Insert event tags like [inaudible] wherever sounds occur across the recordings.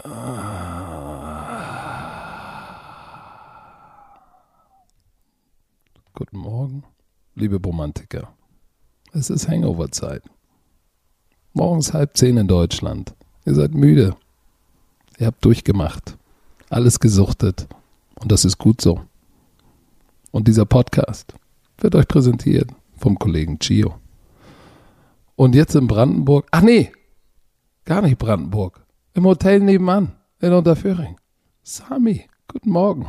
Guten Morgen, liebe Romantiker. Es ist Hangover-Zeit. Morgens halb zehn in Deutschland. Ihr seid müde. Ihr habt durchgemacht. Alles gesuchtet. Und das ist gut so. Und dieser Podcast wird euch präsentiert vom Kollegen Gio. Und jetzt in Brandenburg. Ach nee, gar nicht Brandenburg. Im Hotel nebenan in Unterföhring. Sami, guten Morgen.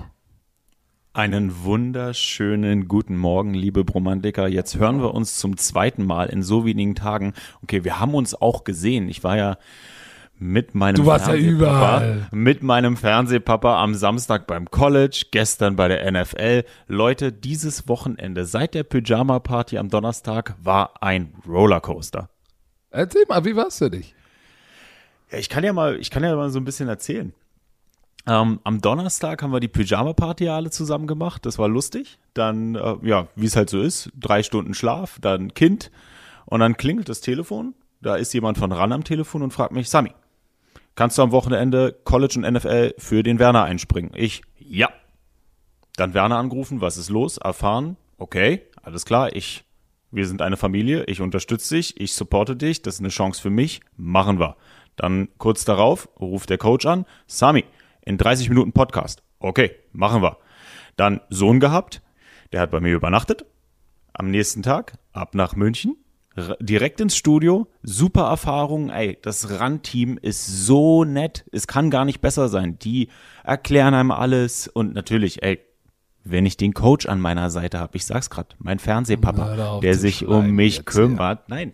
Einen wunderschönen guten Morgen, liebe Bromandiker. Jetzt hören wir uns zum zweiten Mal in so wenigen Tagen. Okay, wir haben uns auch gesehen. Ich war ja mit meinem Du warst ja überall. mit meinem Fernsehpapa am Samstag beim College, gestern bei der NFL. Leute, dieses Wochenende seit der Pyjama Party am Donnerstag war ein Rollercoaster. Erzähl mal, wie war's für dich? Ja, ich kann ja mal, ich kann ja mal so ein bisschen erzählen. Ähm, am Donnerstag haben wir die Pyjama-Party ja alle zusammen gemacht. Das war lustig. Dann, äh, ja, wie es halt so ist, drei Stunden Schlaf, dann Kind und dann klingelt das Telefon. Da ist jemand von ran am Telefon und fragt mich, Sami, kannst du am Wochenende College und NFL für den Werner einspringen? Ich, ja. Dann Werner angerufen, was ist los? Erfahren, okay, alles klar, ich, wir sind eine Familie, ich unterstütze dich, ich supporte dich, das ist eine Chance für mich, machen wir. Dann kurz darauf ruft der Coach an, Sami, in 30 Minuten Podcast. Okay, machen wir. Dann Sohn gehabt, der hat bei mir übernachtet. Am nächsten Tag ab nach München, direkt ins Studio, super Erfahrung. Ey, das RAN-Team ist so nett, es kann gar nicht besser sein. Die erklären einem alles und natürlich, ey, wenn ich den Coach an meiner Seite habe, ich sag's grad, mein Fernsehpapa, der sich um mich kümmert, nein,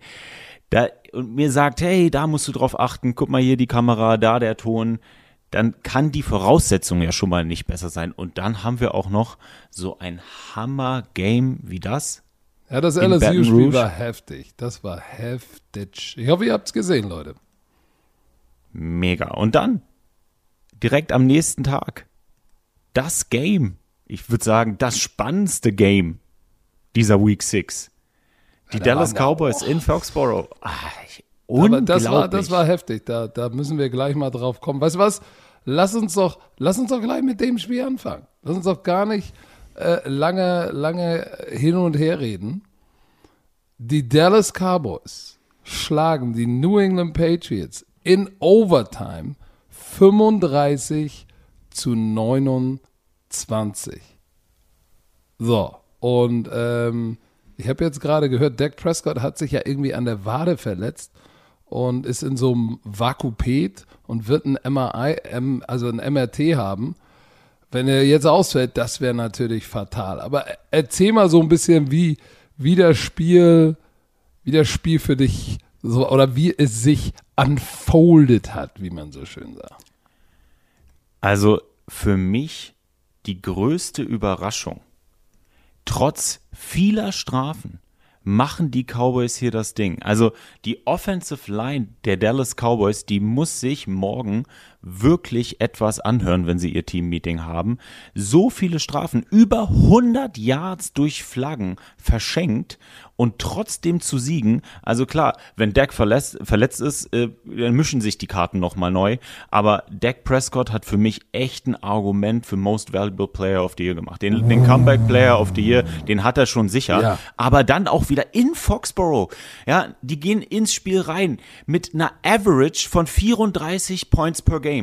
da, und mir sagt, hey, da musst du drauf achten, guck mal hier die Kamera, da der Ton, dann kann die Voraussetzung ja schon mal nicht besser sein. Und dann haben wir auch noch so ein Hammer-Game wie das. Ja, das LSU-Spiel war heftig. Das war heftig. Ich hoffe, ihr habt's gesehen, Leute. Mega. Und dann, direkt am nächsten Tag, das Game. Ich würde sagen, das spannendste Game dieser Week 6. Die da Dallas Cowboys in Foxborough. Ah, Aber unglaublich. das war, das war heftig. Da, da müssen wir gleich mal drauf kommen. Weißt du was? Lass uns doch, lass uns doch gleich mit dem Spiel anfangen. Lass uns doch gar nicht äh, lange, lange hin und her reden. Die Dallas Cowboys schlagen die New England Patriots in Overtime 35 zu 29. So, und ähm, ich habe jetzt gerade gehört, Dak Prescott hat sich ja irgendwie an der Wade verletzt und ist in so einem Vakupet und wird ein MRI, also ein MRT haben. Wenn er jetzt ausfällt, das wäre natürlich fatal. Aber erzähl mal so ein bisschen, wie, wie das Spiel, wie das Spiel für dich so oder wie es sich unfolded hat, wie man so schön sagt. Also für mich die größte Überraschung. Trotz vieler Strafen machen die Cowboys hier das Ding. Also die Offensive Line der Dallas Cowboys, die muss sich morgen wirklich etwas anhören, wenn sie ihr Teammeeting haben. So viele Strafen, über 100 Yards durch Flaggen verschenkt und trotzdem zu siegen. Also klar, wenn Dak verletzt, verletzt ist, äh, dann mischen sich die Karten nochmal neu. Aber Dak Prescott hat für mich echt ein Argument für Most Valuable Player of the Year gemacht. Den, den Comeback Player of the Year, den hat er schon sicher. Ja. Aber dann auch wieder in Foxborough. Ja, die gehen ins Spiel rein mit einer Average von 34 Points per Game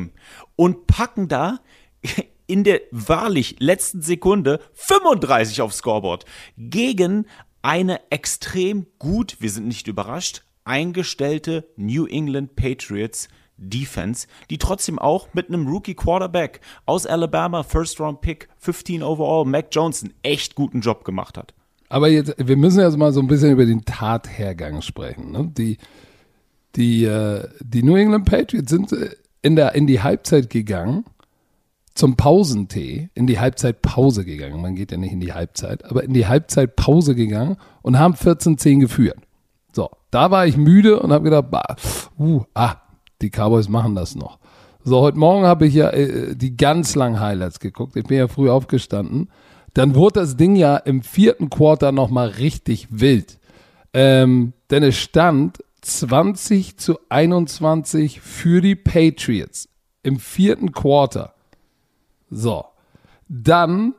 und packen da [laughs] in der wahrlich letzten Sekunde 35 aufs Scoreboard gegen eine extrem gut, wir sind nicht überrascht, eingestellte New England Patriots Defense, die trotzdem auch mit einem Rookie Quarterback aus Alabama, First Round Pick, 15 overall, Mac einen echt guten Job gemacht hat. Aber jetzt, wir müssen jetzt mal so ein bisschen über den Tathergang sprechen. Ne? Die, die, äh, die New England Patriots sind äh, in, der, in die Halbzeit gegangen, zum Pausentee, in die Halbzeitpause gegangen. Man geht ja nicht in die Halbzeit, aber in die Halbzeitpause gegangen und haben 14-10 geführt. So, da war ich müde und habe gedacht, bah, uh, ah, die Cowboys machen das noch. So, heute Morgen habe ich ja äh, die ganz langen Highlights geguckt. Ich bin ja früh aufgestanden. Dann wurde das Ding ja im vierten Quarter nochmal richtig wild. Ähm, denn es stand 20 zu 21 für die Patriots Im vierten Quarter. So. Dann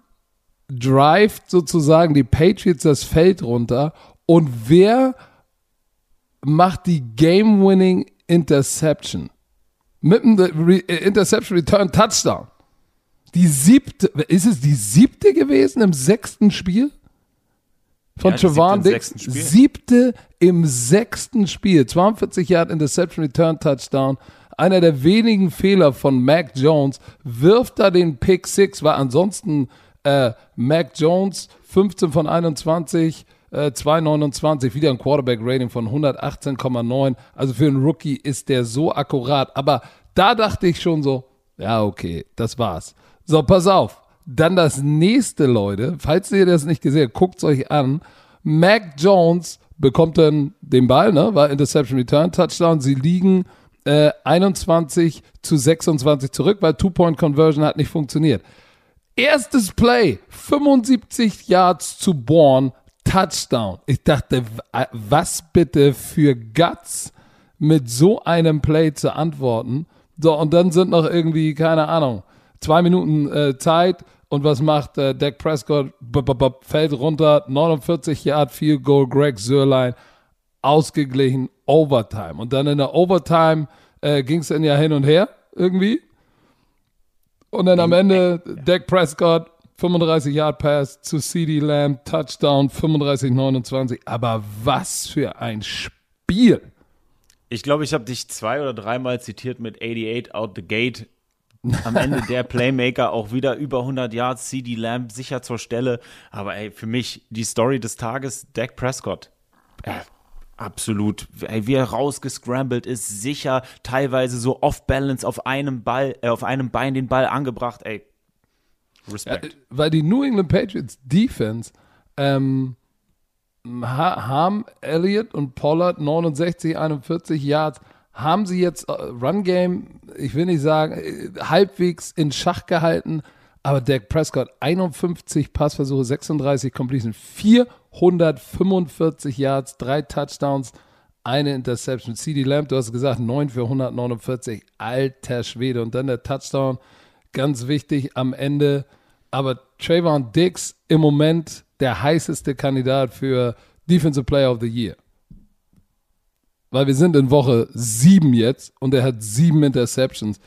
drive sozusagen die Patriots das Feld runter und wer macht die Game-Winning Interception? Mit dem Re Interception Return Touchdown. Die siebte, ist es die siebte gewesen im sechsten Spiel? Von Ja, Trevon siebte im Dix. sechsten Spiel. Siebte im sechsten Spiel. 42 Yard Interception Return Touchdown. Einer der wenigen Fehler von Mac Jones. Wirft da den Pick Six, war ansonsten äh, Mac Jones 15 von 21, äh, 229, wieder ein Quarterback-Rating von 118,9. Also für einen Rookie ist der so akkurat. Aber da dachte ich schon so, ja, okay, das war's. So, pass auf. Dann das nächste, Leute. Falls ihr das nicht gesehen habt, guckt euch an. Mac Jones bekommt dann den Ball, ne? War Interception Return Touchdown. Sie liegen äh, 21 zu 26 zurück, weil Two-Point-Conversion hat nicht funktioniert. Erstes Play, 75 Yards zu Born, Touchdown. Ich dachte, w- was bitte für Guts mit so einem Play zu antworten. So, und dann sind noch irgendwie, keine Ahnung, zwei Minuten äh, Zeit. Und was macht äh, Dak Prescott? B -b -b fällt runter, 49 Yard Field Goal, Greg Sörlein, ausgeglichen, Overtime. Und dann in der Overtime äh, ging es dann ja hin und her irgendwie. Und dann am Ende Dak Prescott, 35 Yard Pass zu CD Lamb, Touchdown, 35-29. Aber was für ein Spiel. Ich glaube, ich habe dich zwei oder dreimal zitiert mit 88 out the gate. Am Ende der Playmaker auch wieder über 100 Yards, CD Lamb sicher zur Stelle. Aber ey, für mich die Story des Tages, Dak Prescott. Äh, absolut. Ey, wie er rausgescrambled ist, sicher, teilweise so off-balance auf einem Ball, äh, auf einem Bein den Ball angebracht. Ey, Respekt. Weil die New England Patriots Defense ähm, ha haben Elliott und Pollard 69, 41 Yards, haben sie jetzt äh, Run Game, ich will nicht sagen, äh, halbwegs in Schach gehalten, aber Dak Prescott 51 Passversuche, 36 Completion, 445 Yards, drei Touchdowns, eine Interception. CD Lamb, du hast gesagt, 9 für 149, alter Schwede. Und dann der Touchdown, ganz wichtig am Ende. Aber Trayvon Diggs im Moment der heißeste Kandidat für Defensive Player of the Year. Weil wir sind in Woche sieben jetzt und er hat sieben Interceptions.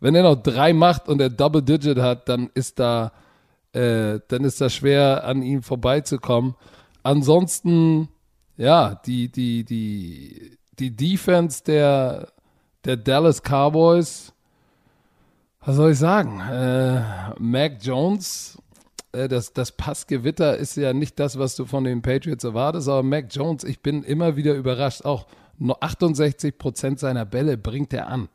Wenn er noch drei macht und er Double Digit hat, dann ist da, äh, dann ist da schwer an ihm vorbeizukommen. Ansonsten, ja, die, die, die, die Defense der, der Dallas Cowboys, was soll ich sagen? Äh, Mac Jones, äh, das, das Passgewitter ist ja nicht das, was du von den Patriots erwartest, aber Mac Jones, ich bin immer wieder überrascht. Auch 68 Prozent seiner Bälle bringt er an.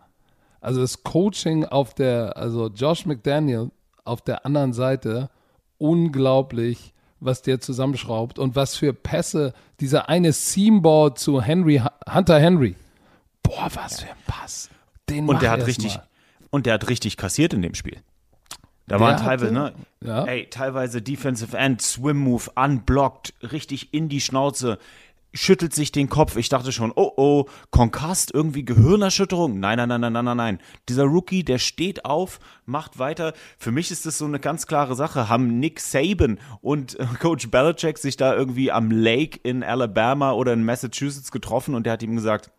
Also das Coaching auf der, also Josh McDaniel auf der anderen Seite, unglaublich, was der zusammenschraubt und was für Pässe, dieser eine Seamball zu Henry, Hunter Henry. Boah, was für ein Pass. Den Und der hat richtig, mal. und der hat richtig kassiert in dem Spiel. Da Der waren teilweise, hatte- ne? ja. Ey, teilweise Defensive End, Swim Move, unblocked, richtig in die Schnauze, schüttelt sich den Kopf. Ich dachte schon, oh oh, Concussed, irgendwie Gehirnerschütterung. Nein, nein, nein, nein, nein, nein, nein. Dieser Rookie, der steht auf, macht weiter. Für mich ist das so eine ganz klare Sache. Haben Nick Saban und äh, Coach Belichick sich da irgendwie am Lake in Alabama oder in Massachusetts getroffen und der hat ihm gesagt,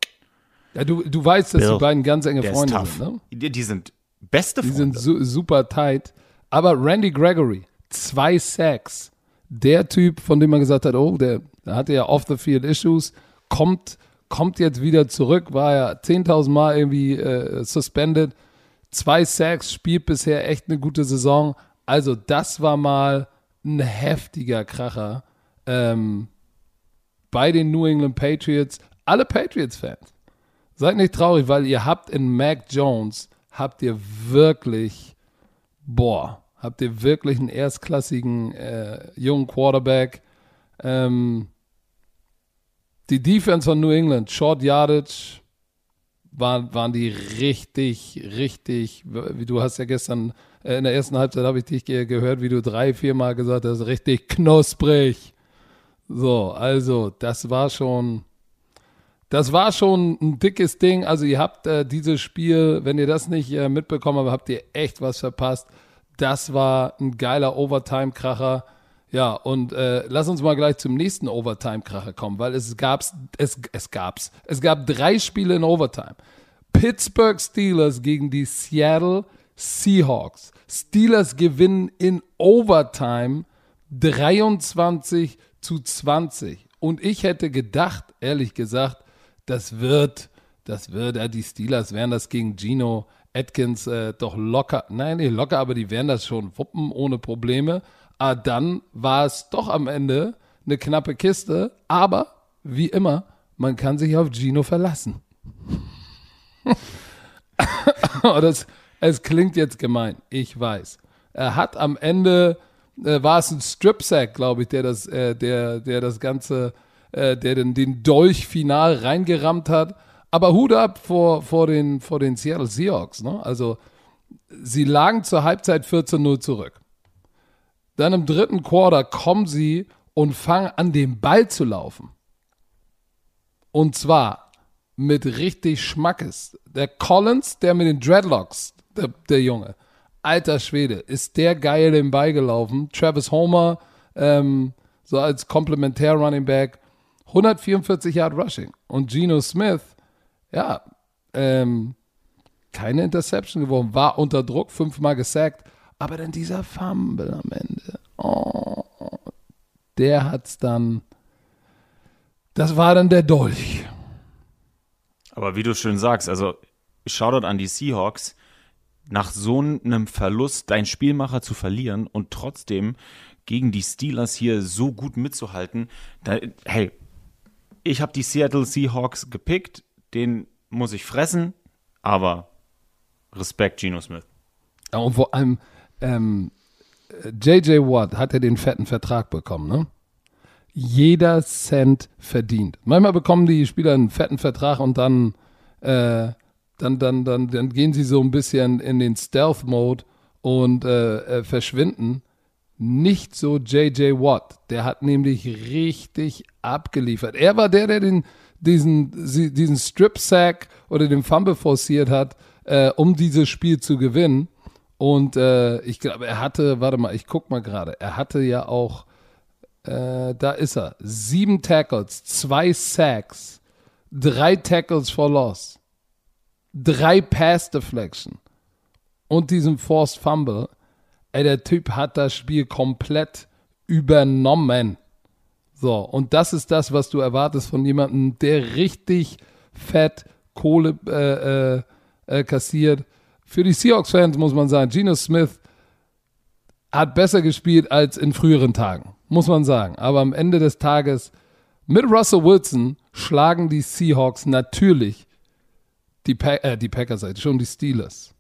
Ja, du, du weißt, dass Bill, die beiden ganz enge Freunde sind, ne? Die, die sind beste Die Freunde. sind su super tight. Aber Randy Gregory, zwei Sacks. Der Typ, von dem man gesagt hat, oh, der, hatte ja off-the-field-Issues, kommt, kommt jetzt wieder zurück, war ja 10.000 Mal irgendwie äh, suspended. Zwei Sacks, spielt bisher echt eine gute Saison. Also das war mal ein heftiger Kracher ähm, bei den New England Patriots. Alle Patriots-Fans, seid nicht traurig, weil ihr habt in Mac Jones, habt ihr wirklich, boah, habt ihr wirklich einen erstklassigen äh, jungen Quarterback. Ähm, die Defense von New England, Short Yardage, waren, waren die richtig, richtig, wie du hast ja gestern äh, in der ersten Halbzeit habe ich dich ge gehört, wie du drei, viermal gesagt hast, richtig knusprig. So, also, das war schon, das war schon ein dickes Ding. Also ihr habt äh, dieses Spiel, wenn ihr das nicht äh, mitbekommen habt, habt ihr echt was verpasst. Das war ein geiler Overtime-Kracher. Ja, und äh, lass uns mal gleich zum nächsten Overtime-Kracher kommen, weil es gab's, es, es gab's, es gab drei Spiele in Overtime. Pittsburgh Steelers gegen die Seattle Seahawks. Steelers gewinnen in Overtime 23 zu 20. Und ich hätte gedacht, ehrlich gesagt, das wird, das wird, ja, die Steelers werden das gegen Gino Atkins äh, doch locker, nein, nicht locker, aber die werden das schon wuppen ohne Probleme. Ah, dann war es doch am Ende eine knappe Kiste, aber wie immer, man kann sich auf Gino verlassen. [laughs] das, es klingt jetzt gemein, ich weiß. Er hat am Ende, äh, war es ein Strip-Sack, glaube ich, der das, äh, der, der das Ganze, äh, der den, den Dolch final reingerammt hat. Aber Hut ab vor, vor, den, vor den Seattle Seahawks. Ne? Also, sie lagen zur Halbzeit 14-0 zurück. Dann im dritten Quarter kommen sie und fangen an, den Ball zu laufen. Und zwar mit richtig Schmackes. Der Collins, der mit den Dreadlocks, der, der Junge, alter Schwede, ist der geil den Ball gelaufen. Travis Homer, ähm, so als Komplementär Running Back, 144 Yard Rushing. Und Geno Smith, ja, ähm, keine Interception geworden, war unter Druck, fünfmal gesackt, aber dann dieser Fumble am Ende, oh, der hat's dann, das war dann der Dolch. Aber wie du schön sagst, also Shoutout an die Seahawks, nach so einem Verlust dein Spielmacher zu verlieren und trotzdem gegen die Steelers hier so gut mitzuhalten, da, hey, ich habe die Seattle Seahawks gepickt, den muss ich fressen, aber Respekt, Geno Smith. Und vor allem, ähm, JJ Watt hat ja den fetten Vertrag bekommen, ne? Jeder Cent verdient. Manchmal bekommen die Spieler einen fetten Vertrag und dann, äh, dann, dann, dann, dann gehen sie so ein bisschen in den Stealth-Mode und äh, äh, verschwinden. Nicht so JJ Watt. Der hat nämlich richtig abgeliefert. Er war der, der den, diesen, diesen Strip-Sack oder den Fumble forciert hat, äh, um dieses Spiel zu gewinnen. Und äh, ich glaube, er hatte, warte mal, ich guck mal gerade, er hatte ja auch, äh, da ist er, sieben Tackles, zwei Sacks, drei Tackles for Loss, drei Pass Deflection und diesen Forced Fumble. Ey, der Typ hat das Spiel komplett übernommen. So, und das ist das, was du erwartest von jemandem, der richtig fett Kohle äh, äh, äh, kassiert. Für die Seahawks-Fans muss man sagen, Geno Smith hat besser gespielt als in früheren Tagen, muss man sagen. Aber am Ende des Tages mit Russell Wilson schlagen die Seahawks natürlich die, pa äh, die Packers, schon die Steelers.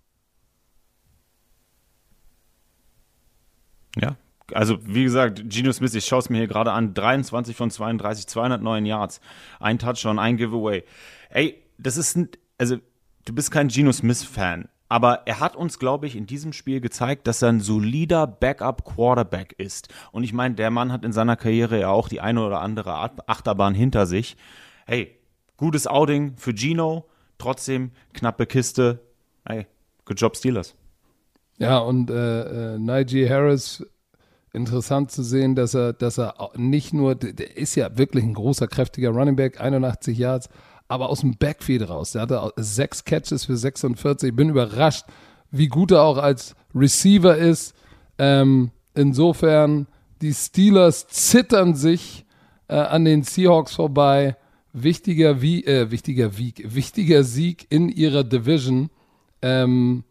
Ja, also wie gesagt, Geno Smith, ich schaue es mir hier gerade an, 23 von 32, 209 Yards, ein Touchdown, ein Giveaway. Ey, das ist, ein, also du bist kein Geno Smith-Fan, aber er hat uns, glaube ich, in diesem Spiel gezeigt, dass er ein solider Backup-Quarterback ist. Und ich meine, der Mann hat in seiner Karriere ja auch die eine oder andere Achterbahn hinter sich. Hey, gutes Outing für Gino, trotzdem knappe Kiste. Hey, good job, Steelers. Ja, und äh, äh, Najee Harris interessant zu sehen, dass er, dass er nicht nur, der ist ja wirklich ein großer, kräftiger Running Back, 81 Yards, aber aus dem Backfield raus. Der hatte sechs Catches für 46. Ich bin überrascht, wie gut er auch als Receiver ist. Ähm, insofern, die Steelers zittern sich äh, an den Seahawks vorbei. Wichtiger, wie, äh, wichtiger, wie, wichtiger Sieg in ihrer Division. Ähm,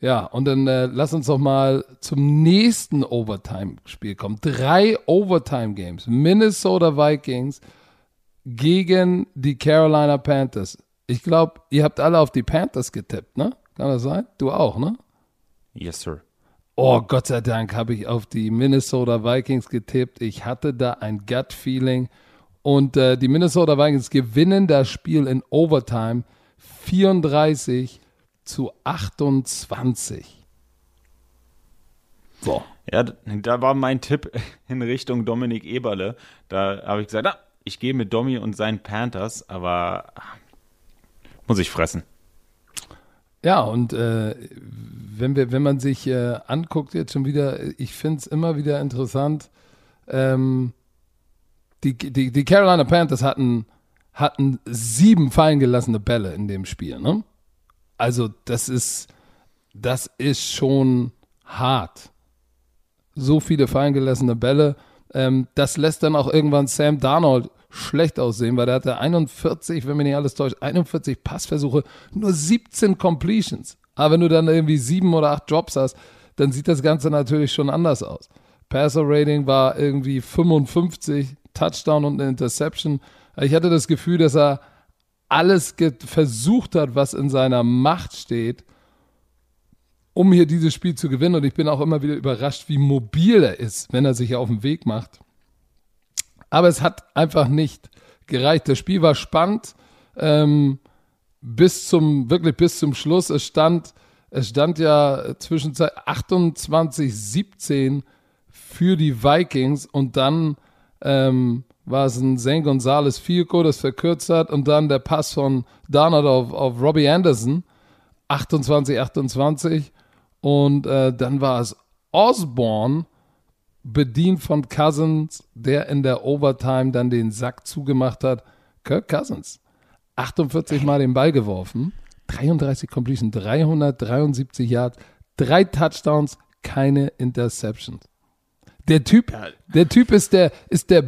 ja, und dann äh, lass uns doch mal zum nächsten Overtime-Spiel kommen. Drei Overtime-Games. Minnesota Vikings gegen die Carolina Panthers. Ich glaube, ihr habt alle auf die Panthers getippt, ne? Kann das sein? Du auch, ne? Yes, sir. Oh, Gott sei Dank habe ich auf die Minnesota Vikings getippt. Ich hatte da ein Gut-Feeling. Und äh, die Minnesota Vikings gewinnen das Spiel in Overtime 34 zu 28. So. Ja, da war mein Tipp in Richtung Dominik Eberle. Da habe ich gesagt, na, ich gehe mit Domi und seinen Panthers, aber muss ich fressen. Ja, und äh, wenn, wir, wenn man sich äh, anguckt, jetzt schon wieder, ich finde es immer wieder interessant, ähm, die, die, die Carolina Panthers hatten, hatten sieben fallen gelassene Bälle in dem Spiel. Ne? Also das ist, das ist schon hart. So viele fallen gelassene Bälle. Ähm, das lässt dann auch irgendwann Sam Darnold schlecht aussehen, weil der hatte 41, wenn mir nicht alles täuscht, 41 Passversuche, nur 17 Completions. Aber wenn du dann irgendwie sieben oder acht Drops hast, dann sieht das Ganze natürlich schon anders aus. Passer Rating war irgendwie 55, Touchdown und eine Interception. Ich hatte das Gefühl, dass er alles versucht hat, was in seiner Macht steht, um hier dieses Spiel zu gewinnen. Und ich bin auch immer wieder überrascht, wie mobil er ist, wenn er sich auf den Weg macht. Aber es hat einfach nicht gereicht. Das Spiel war spannend ähm, bis zum wirklich bis zum Schluss. Es stand es stand ja zwischenzeit 28-17 für die Vikings und dann ähm, war es ein Zane Gonzalez Fielko, das verkürzt hat und dann der Pass von Darnold auf, auf Robbie Anderson 28-28 und äh, dann war es Osborne bedient von Cousins, der in der Overtime dann den Sack zugemacht hat. Kirk Cousins, 48 Mal den Ball geworfen, 33 Completion, 373 Yards, drei Touchdowns, keine Interceptions. Der Typ, der Typ ist der, ist der,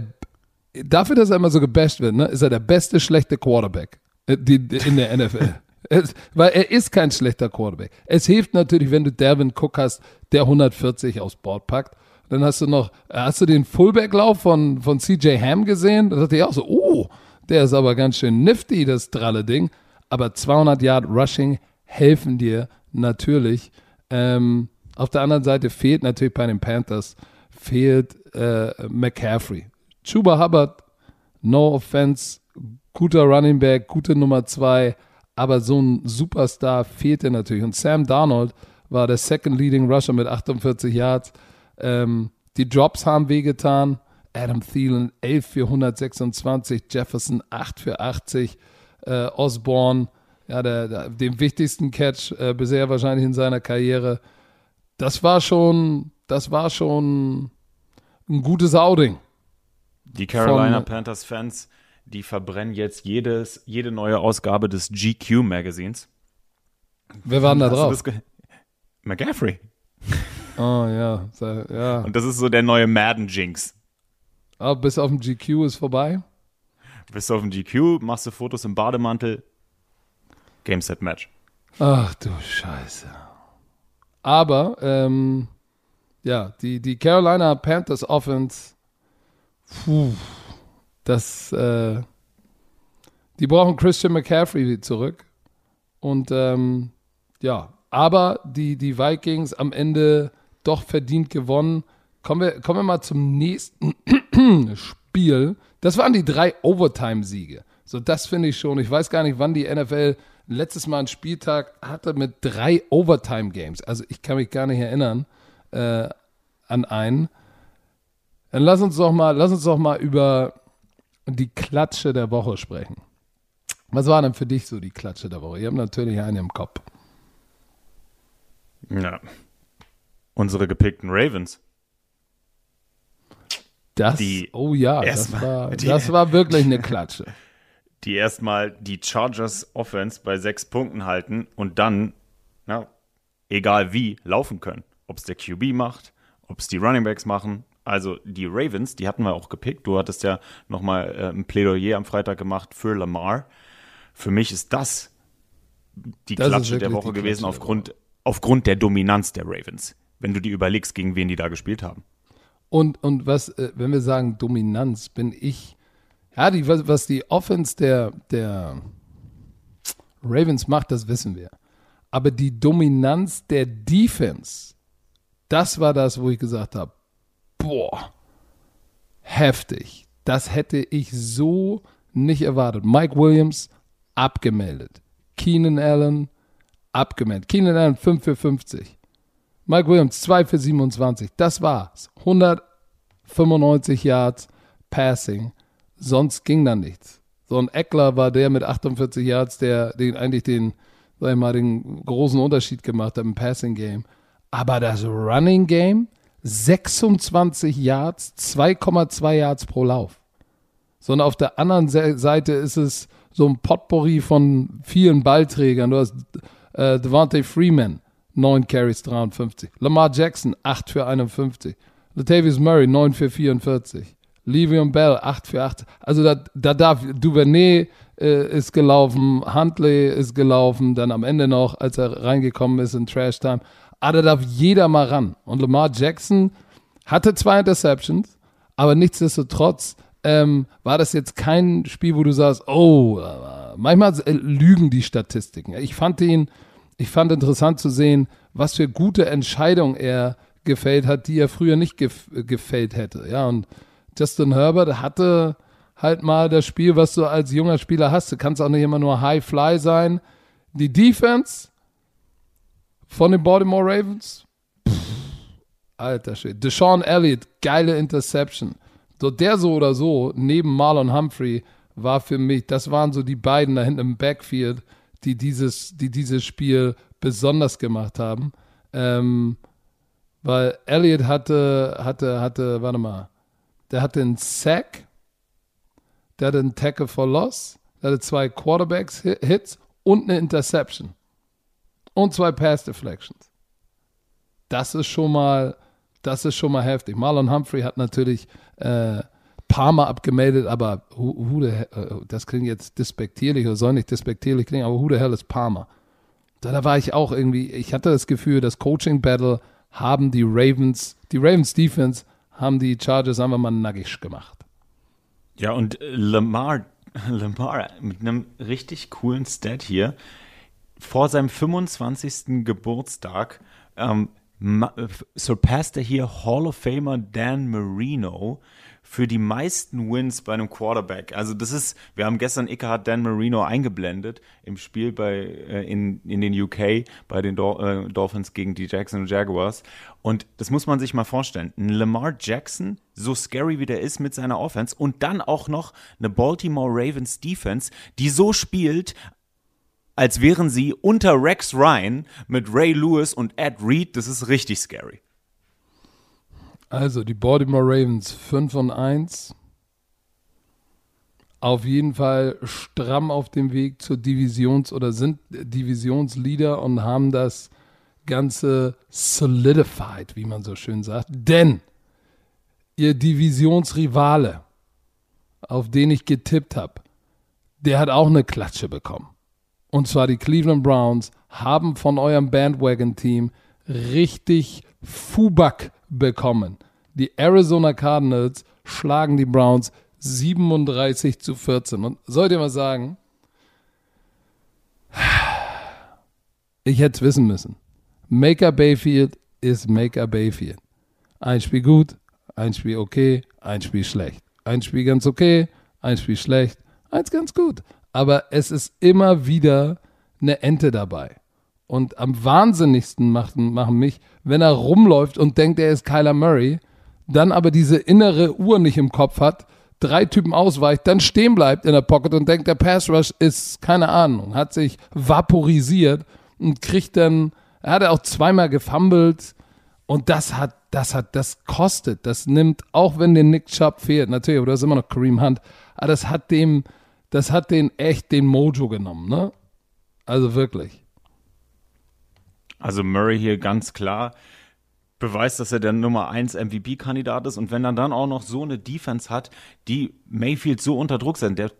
dafür, dass er immer so gebasht wird, ne, ist er der beste schlechte Quarterback äh, in der NFL. [laughs] Es, weil er ist kein schlechter Quarterback. Es hilft natürlich, wenn du Devin Cook hast, der 140 aufs Board packt. Dann hast du noch, hast du den Fullback-Lauf von, von CJ Ham gesehen? Da dachte ich auch so, oh, der ist aber ganz schön nifty, das dralle Ding. Aber 200 Yard Rushing helfen dir natürlich. Ähm, auf der anderen Seite fehlt natürlich bei den Panthers, fehlt äh, McCaffrey. Chuba Hubbard, no offense, guter Running Back, gute Nummer zwei, aber so ein Superstar fehlte natürlich. Und Sam Darnold war der Second Leading Rusher mit 48 Yards. Ähm, die Drops haben wehgetan. Adam Thielen 11 für 126, Jefferson 8 für 80, äh, Osborne, ja, der, der, dem wichtigsten Catch äh, bisher wahrscheinlich in seiner Karriere. Das war schon, das war schon ein gutes Outing. Die Carolina Von, Panthers Fans, die verbrennen jetzt jedes, jede neue Ausgabe des GQ Magazins. Wer war denn da drauf? McGaffrey. Oh [laughs] ja, ja. Und das ist so der neue Madden Jinx. Aber bis auf den GQ ist vorbei. Bis auf den GQ, machst du Fotos im Bademantel. Game Set Match. Ach du Scheiße. Aber, ähm, ja, die, die Carolina Panthers Offense, puh, das, äh, die brauchen Christian McCaffrey zurück. Und, ähm, ja, aber die, die Vikings am Ende doch verdient gewonnen. Kommen wir, kommen wir mal zum nächsten [clears throat] Spiel. Das waren die drei Overtime-Siege. So, das finde ich schon. Ich weiß gar nicht, wann die NFL letztes Mal einen Spieltag hatte mit drei Overtime-Games. Also ich kann mich gar nicht erinnern äh, an einen. Dann lass uns doch mal, lass uns doch mal über die Klatsche der Woche sprechen. Was war denn für dich so die Klatsche der Woche? Ihr habt natürlich einen im Kopf. Ja, unsere gepickten Ravens. Das, die oh ja, das war, die, das war wirklich eine Klatsche. [laughs] Die erstmal die Chargers Offense bei sechs Punkten halten und dann, na, egal wie, laufen können. Ob es der QB macht, ob es die Running Backs machen. Also die Ravens, die hatten wir auch gepickt. Du hattest ja nochmal äh, ein Plädoyer am Freitag gemacht für Lamar. Für mich ist das die das Klatsche der Woche gewesen aufgrund, aufgrund der Dominanz der Ravens wenn du dir überlegst, gegen wen die da gespielt haben. Und, und was, äh, wenn wir sagen Dominanz, bin ich, ja, die, was, was die Offense der, der Ravens macht, das wissen wir. Aber die Dominanz der Defense, das war das, wo ich gesagt habe, boah, heftig. Das hätte ich so nicht erwartet. Mike Williams abgemeldet. Keenan Allen abgemeldet. Keenan Allen 5 für 50. Mike Williams 2 für 27. Das war's. 195 Yards Passing. Sonst ging da nichts. So ein Eckler war der mit 48 Yards, der den eigentlich den, sag ich mal, den großen Unterschied gemacht hat im Passing Game. Aber das Running Game, 26 Yards, 2,2 Yards pro Lauf. Sondern auf der anderen Seite ist es so ein Potpourri von vielen Ballträgern. Du hast äh, Devontae Freeman, 9 Carries, 53. Lamar Jackson, 8 für 51. Latavius Murray, 9 für 44. Le'Veon Bell, 8 für 8. Also da, da darf Duvernay äh, ist gelaufen, Huntley ist gelaufen, dann am Ende noch, als er reingekommen ist in Trash Time. Ah, da darf jeder mal ran. Und Lamar Jackson hatte zwei Interceptions, aber nichtsdestotrotz ähm, war das jetzt kein Spiel, wo du sagst, oh, äh, manchmal äh, lügen die Statistiken. Ich fand ihn, ich fand interessant zu sehen, was für gute Entscheidungen er gefällt hat, die er früher nicht gef gefällt hätte. Ja, und Justin Herbert hatte halt mal das Spiel, was du als junger Spieler hast. Du kannst auch nicht immer nur High Fly sein. Die Defense von den Baltimore Ravens, pff, alter Shit. Deshaun Elliott, geile Interception. So der so oder so, neben Marlon Humphrey, war für mich, das waren so die beiden da hinten im Backfield, die dieses, die dieses Spiel besonders gemacht haben. Ähm, weil Elliott hatte, hatte, hatte, warte mal, der hatte einen Sack, der hatte einen Tackle for Loss, der hatte zwei Quarterbacks-Hits und eine Interception. Und zwei Pass-Deflections. Das ist schon mal, das ist schon mal heftig. Marlon Humphrey hat natürlich äh, Palmer abgemeldet, aber who, who the, uh, das klingt jetzt despektierlich oder soll nicht despektierlich klingen, aber who the hell ist Palmer? Da, da war ich auch irgendwie, ich hatte das Gefühl, das Coaching-Battle haben die Ravens, die Ravens Defense haben die Chargers einfach mal nackig gemacht. Ja, und Lamar, Lamar mit einem richtig coolen Stat hier, vor seinem 25. Geburtstag ähm, surpasste hier Hall of Famer Dan Marino für die meisten Wins bei einem Quarterback. Also das ist, wir haben gestern Icke Dan Marino eingeblendet im Spiel bei äh, in, in den UK bei den Dol äh, Dolphins gegen die Jackson Jaguars. Und das muss man sich mal vorstellen. Ein Lamar Jackson, so scary wie der ist mit seiner Offense und dann auch noch eine Baltimore Ravens Defense, die so spielt, als wären sie unter Rex Ryan mit Ray Lewis und Ed Reed. Das ist richtig scary. Also die Baltimore Ravens 5 und 1. Auf jeden Fall stramm auf dem Weg zur Divisions- oder sind Divisionsleader und haben das Ganze solidified, wie man so schön sagt. Denn ihr Divisionsrivale, auf den ich getippt habe, der hat auch eine Klatsche bekommen und zwar die Cleveland Browns, haben von eurem Bandwagon-Team richtig Fubak bekommen. Die Arizona Cardinals schlagen die Browns 37 zu 14. Und sollt ihr mal sagen, ich hätte es wissen müssen. Maker Bayfield ist Maker Bayfield. Ein Spiel gut, ein Spiel okay, ein Spiel schlecht. Ein Spiel ganz okay, ein Spiel schlecht, eins ganz gut aber es ist immer wieder eine Ente dabei. Und am wahnsinnigsten machen, machen mich, wenn er rumläuft und denkt, er ist Kyler Murray, dann aber diese innere Uhr nicht im Kopf hat, drei Typen ausweicht, dann stehen bleibt in der Pocket und denkt, der Pass Rush ist, keine Ahnung, hat sich vaporisiert und kriegt dann, er hat auch zweimal gefumbled und das hat, das hat, das kostet, das nimmt, auch wenn der Nick Chubb fehlt, natürlich, aber du hast immer noch Kareem Hunt, aber das hat dem, das hat den echt den Mojo genommen, ne? Also wirklich. Also Murray hier ganz klar beweist, dass er der Nummer 1 MVP-Kandidat ist. Und wenn er dann auch noch so eine Defense hat, die Mayfield so unter Druck sind, der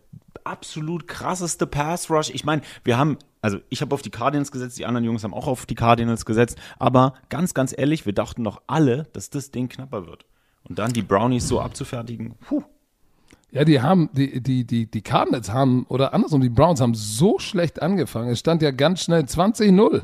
absolut krasseste Pass-Rush. Ich meine, wir haben, also ich habe auf die Cardinals gesetzt, die anderen Jungs haben auch auf die Cardinals gesetzt. Aber ganz, ganz ehrlich, wir dachten doch alle, dass das Ding knapper wird. Und dann die Brownies so abzufertigen, puh. Ja, die haben, die, die, die, die Cardinals haben, oder andersrum, die Browns haben so schlecht angefangen. Es stand ja ganz schnell 20-0.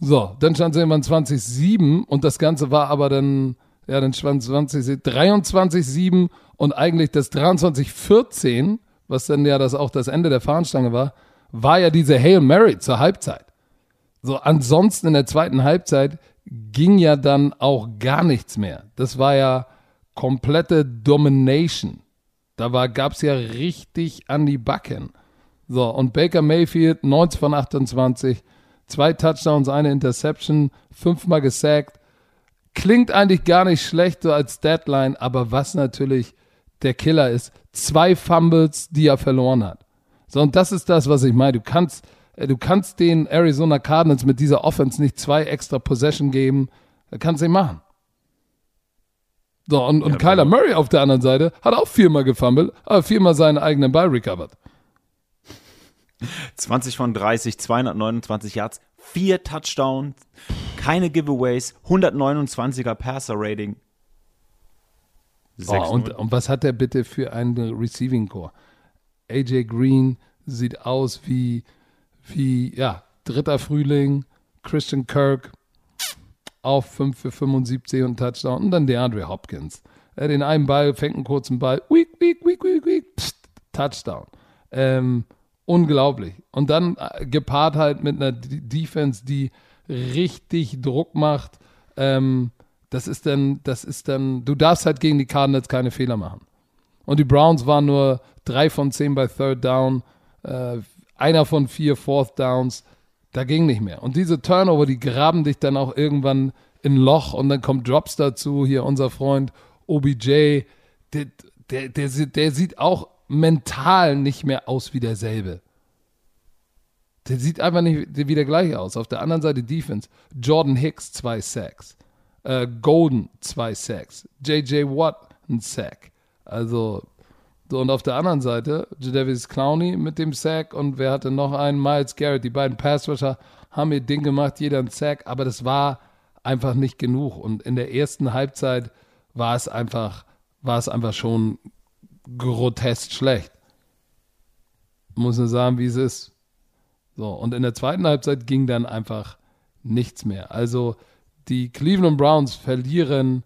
So, dann stand es irgendwann 20-7 und das Ganze war aber dann, ja, dann stand 20, 23-7 und eigentlich das 23-14, was dann ja das auch das Ende der Fahnenstange war, war ja diese Hail Mary zur Halbzeit. So, ansonsten in der zweiten Halbzeit ging ja dann auch gar nichts mehr. Das war ja komplette Domination Da gab es ja richtig an die Backen. So, und Baker Mayfield, 19 von 28, zwei Touchdowns, eine Interception, fünfmal gesackt. Klingt eigentlich gar nicht schlecht so als Deadline, aber was natürlich der Killer ist, zwei Fumbles, die er verloren hat. So, und das ist das, was ich meine. Du kannst, äh, du kannst den Arizona Cardinals mit dieser Offense nicht zwei extra Possession geben. Kannst du nicht machen. So, und, und ja, Kyler Murray auf der anderen Seite hat auch viermal gefummelt, aber viermal seinen eigenen Ball recovered. 20 von 30, 229 Yards, vier Touchdowns, keine Giveaways, 129er Passer-Rating. Oh, und, und was hat der bitte für einen Receiving Core? AJ Green sieht aus wie, wie, ja, dritter Frühling, Christian Kirk auf 5 für 75 und Touchdown und dann DeAndre Hopkins. Er den einen Ball, fängt einen kurzen Ball, weak, weak, weak, weak, weak, Touchdown. Ähm, unglaublich. Und dann äh, gepaart halt mit einer Defense, die richtig Druck macht. Ähm, das ist dann, das ist dann, du darfst halt gegen die Cardinals keine Fehler machen. Und die Browns waren nur drei von zehn bei Third Down, äh, einer von vier Fourth Downs. Da ging nicht mehr. Und diese Turnover, die graben dich dann auch irgendwann in ein Loch und dann kommt Drops dazu. Hier unser Freund OBJ, der, der, der, der sieht auch mental nicht mehr aus wie derselbe. Der sieht einfach nicht wieder gleich aus. Auf der anderen Seite Defense. Jordan Hicks, zwei Sacks. Äh, Golden, zwei Sacks. J.J. Watt, ein Sack. Also, so, und auf der anderen Seite Jadavis Clowney mit dem Sack und wer hatte noch einen? Miles Garrett. Die beiden Passrusher haben ihr Ding gemacht, jeder ein Sack, aber das war einfach nicht genug. Und in der ersten Halbzeit war es einfach, war es einfach schon grotesk schlecht. Muss nur sagen, wie es ist. So, und in der zweiten Halbzeit ging dann einfach nichts mehr. Also die Cleveland Browns verlieren,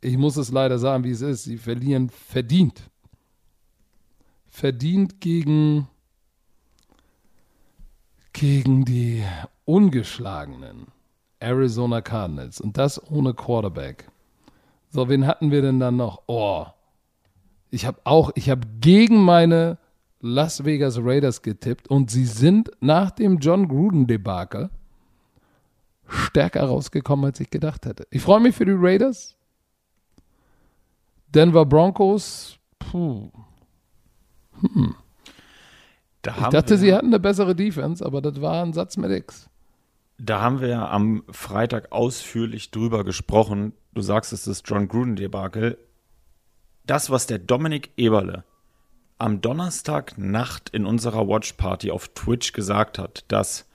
ich muss es leider sagen, wie es ist, sie verlieren verdient. Verdient gegen, gegen die ungeschlagenen Arizona Cardinals und das ohne Quarterback. So, wen hatten wir denn dann noch? Oh, ich habe auch, ich habe gegen meine Las Vegas Raiders getippt und sie sind nach dem John Gruden-Debakel stärker rausgekommen, als ich gedacht hätte. Ich freue mich für die Raiders. Denver Broncos, puh. Hm. ich dachte, wir, sie hatten eine bessere Defense, aber das war ein Satz mit X. Da haben wir am Freitag ausführlich drüber gesprochen. Du sagst, es ist John Gruden-Debakel das, was der Dominik Eberle am Donnerstagnacht in unserer Watchparty auf Twitch gesagt hat, dass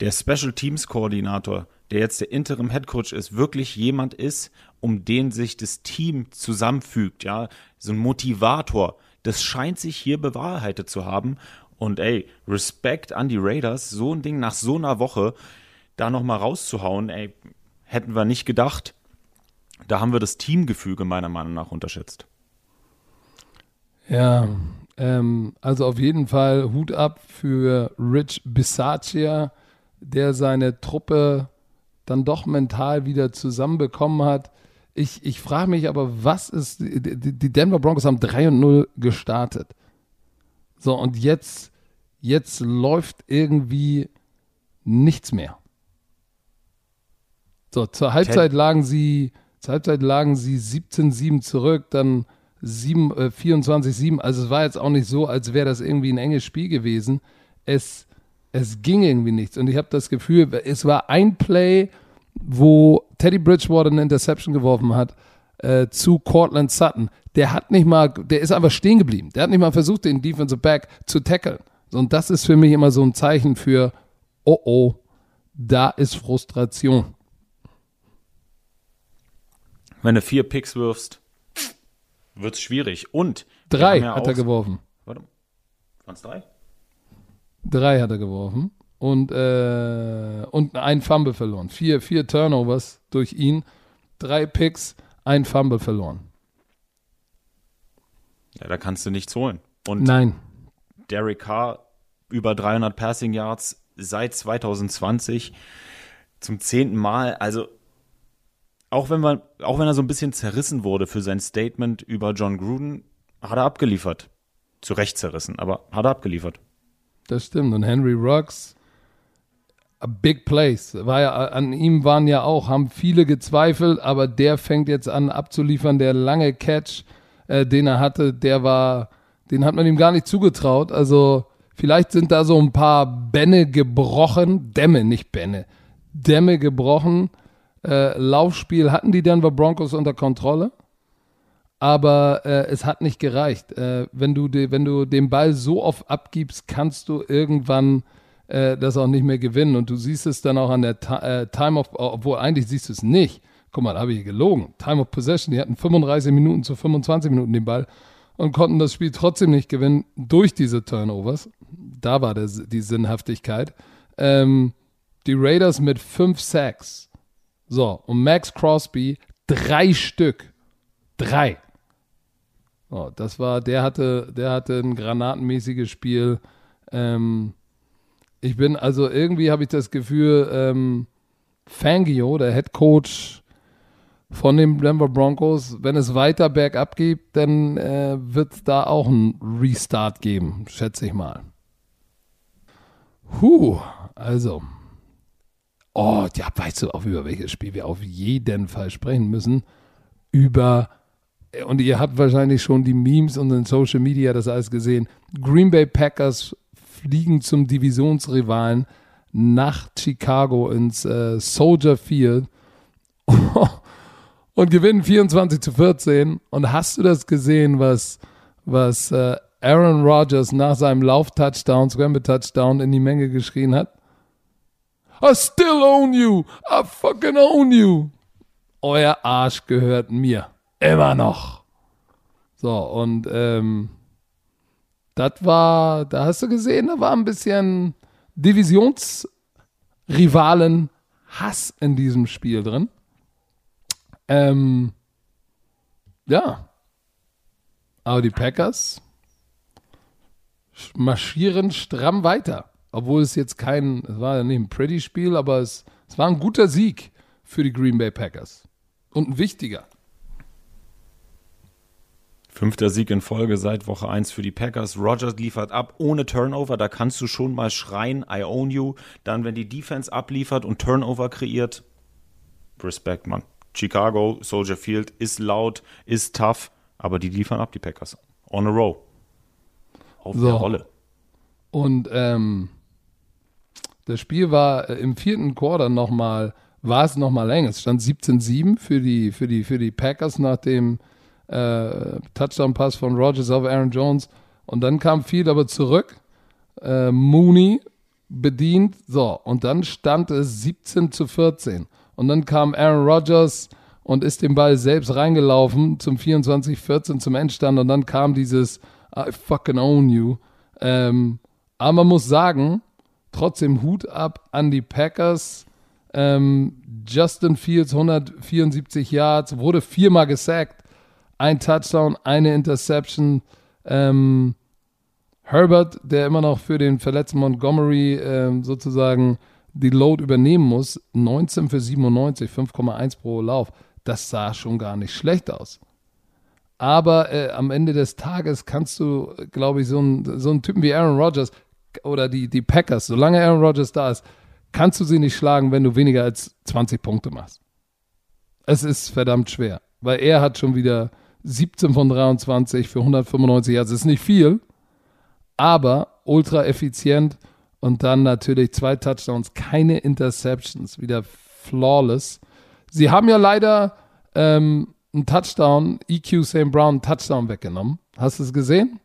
der Special Teams Koordinator, der jetzt der Interim Head Coach ist, wirklich jemand ist, um den sich das Team zusammenfügt, ja, so ein Motivator. Das scheint sich hier bewahrheitet zu haben. Und ey, Respekt an die Raiders, so ein Ding nach so einer Woche da nochmal rauszuhauen, ey, hätten wir nicht gedacht. Da haben wir das Teamgefüge meiner Meinung nach unterschätzt. Ja, ähm, also auf jeden Fall Hut ab für Rich Bisaccia, der seine Truppe dann doch mental wieder zusammenbekommen hat. Ich, ich frage mich aber, was ist, die Denver Broncos haben 3 und 0 gestartet. So, und jetzt, jetzt läuft irgendwie nichts mehr. So, zur Halbzeit lagen sie, zur Halbzeit lagen sie 17-7 zurück, dann 7, äh, 24-7. Also es war jetzt auch nicht so, als wäre das irgendwie ein enges Spiel gewesen. Es, es ging irgendwie nichts. Und ich habe das Gefühl, es war ein Play, wo Teddy Bridgewater eine Interception geworfen hat äh, zu Cortland Sutton. Der hat nicht mal, der ist einfach stehen geblieben. Der hat nicht mal versucht, den Defensive Back zu tackeln. Und das ist für mich immer so ein Zeichen für, oh oh, da ist Frustration. Wenn du vier Picks wirfst, wird es schwierig. Und drei ja hat er geworfen. Warte, waren es drei? Drei hat er geworfen und, äh, und ein Fumble verloren. Vier, vier Turnovers durch ihn, drei Picks, ein Fumble verloren. Ja, da kannst du nichts holen. Und Nein. Derek Carr über 300 Passing Yards seit 2020 zum zehnten Mal. Also auch wenn, man, auch wenn er so ein bisschen zerrissen wurde für sein Statement über John Gruden, hat er abgeliefert. Zu Recht zerrissen, aber hat er abgeliefert. Das stimmt. Und Henry Ruggs, big place. War ja, an ihm waren ja auch, haben viele gezweifelt, aber der fängt jetzt an abzuliefern. Der lange Catch, äh, den er hatte, der war, den hat man ihm gar nicht zugetraut. Also vielleicht sind da so ein paar Bänne gebrochen, Dämme, nicht Bänne, Dämme gebrochen. Äh, Laufspiel hatten die Denver Broncos unter Kontrolle aber äh, es hat nicht gereicht. Äh, wenn, du de, wenn du den Ball so oft abgibst, kannst du irgendwann äh, das auch nicht mehr gewinnen. Und du siehst es dann auch an der äh, Time of, obwohl eigentlich siehst du es nicht. Guck mal, da habe ich gelogen. Time of Possession, die hatten 35 Minuten zu 25 Minuten den Ball und konnten das Spiel trotzdem nicht gewinnen durch diese Turnovers. Da war das, die Sinnhaftigkeit. Ähm, die Raiders mit 5 Sacks. So, und Max Crosby drei Stück. Drei. Oh, das war, der hatte, der hatte ein granatenmäßiges Spiel. Ähm, ich bin, also irgendwie habe ich das Gefühl, ähm, Fangio, der Head Coach von den Denver Broncos, wenn es weiter bergab geht, dann äh, wird es da auch einen Restart geben, schätze ich mal. Huh, also. Oh, ja, weißt du auch, über welches Spiel wir auf jeden Fall sprechen müssen? Über und ihr habt wahrscheinlich schon die Memes und in Social Media das alles gesehen. Green Bay Packers fliegen zum Divisionsrivalen nach Chicago ins äh, Soldier Field [laughs] und gewinnen 24 zu 14. Und hast du das gesehen, was, was äh, Aaron Rodgers nach seinem Lauf-Touchdown, Scramble-Touchdown in die Menge geschrien hat? I still own you! I fucking own you! Euer Arsch gehört mir. Immer noch. So, und ähm, das war, da hast du gesehen, da war ein bisschen Divisionsrivalen Hass in diesem Spiel drin. Ähm, ja. Aber die Packers marschieren stramm weiter. Obwohl es jetzt kein, es war ja nicht ein pretty Spiel, aber es, es war ein guter Sieg für die Green Bay Packers. Und ein wichtiger. Fünfter Sieg in Folge seit Woche 1 für die Packers. Rogers liefert ab ohne Turnover. Da kannst du schon mal schreien, I own you. Dann, wenn die Defense abliefert und Turnover kreiert, Respekt, Mann. Chicago, Soldier Field ist laut, ist tough, aber die liefern ab, die Packers. On a row. Auf so. der Rolle. Und ähm, das Spiel war äh, im vierten Quarter nochmal, war es nochmal länger. Es stand 17-7 für die, für, die, für die Packers nach dem äh, Touchdown-Pass von Rogers auf Aaron Jones. Und dann kam Field aber zurück. Äh, Mooney bedient. So, und dann stand es 17 zu 14. Und dann kam Aaron Rodgers und ist den Ball selbst reingelaufen zum 24-14 zum Endstand. Und dann kam dieses I fucking own you. Ähm, aber man muss sagen, trotzdem Hut ab an die Packers. Ähm, Justin Fields 174 Yards, wurde viermal gesackt ein Touchdown, eine Interception. Ähm, Herbert, der immer noch für den verletzten Montgomery ähm, sozusagen die Load übernehmen muss, 19 für 97, 5,1 pro Lauf. Das sah schon gar nicht schlecht aus. Aber äh, am Ende des Tages kannst du, glaube ich, so einen so Typen wie Aaron Rodgers oder die, die Packers, solange Aaron Rodgers da ist, kannst du sie nicht schlagen, wenn du weniger als 20 Punkte machst. Es ist verdammt schwer, weil er hat schon wieder 17 von 23 für 195 Yards ist nicht viel, aber ultra effizient und dann natürlich zwei Touchdowns, keine Interceptions, wieder flawless. Sie haben ja leider ähm, einen Touchdown, EQ St. Brown, einen Touchdown weggenommen. Hast du es gesehen?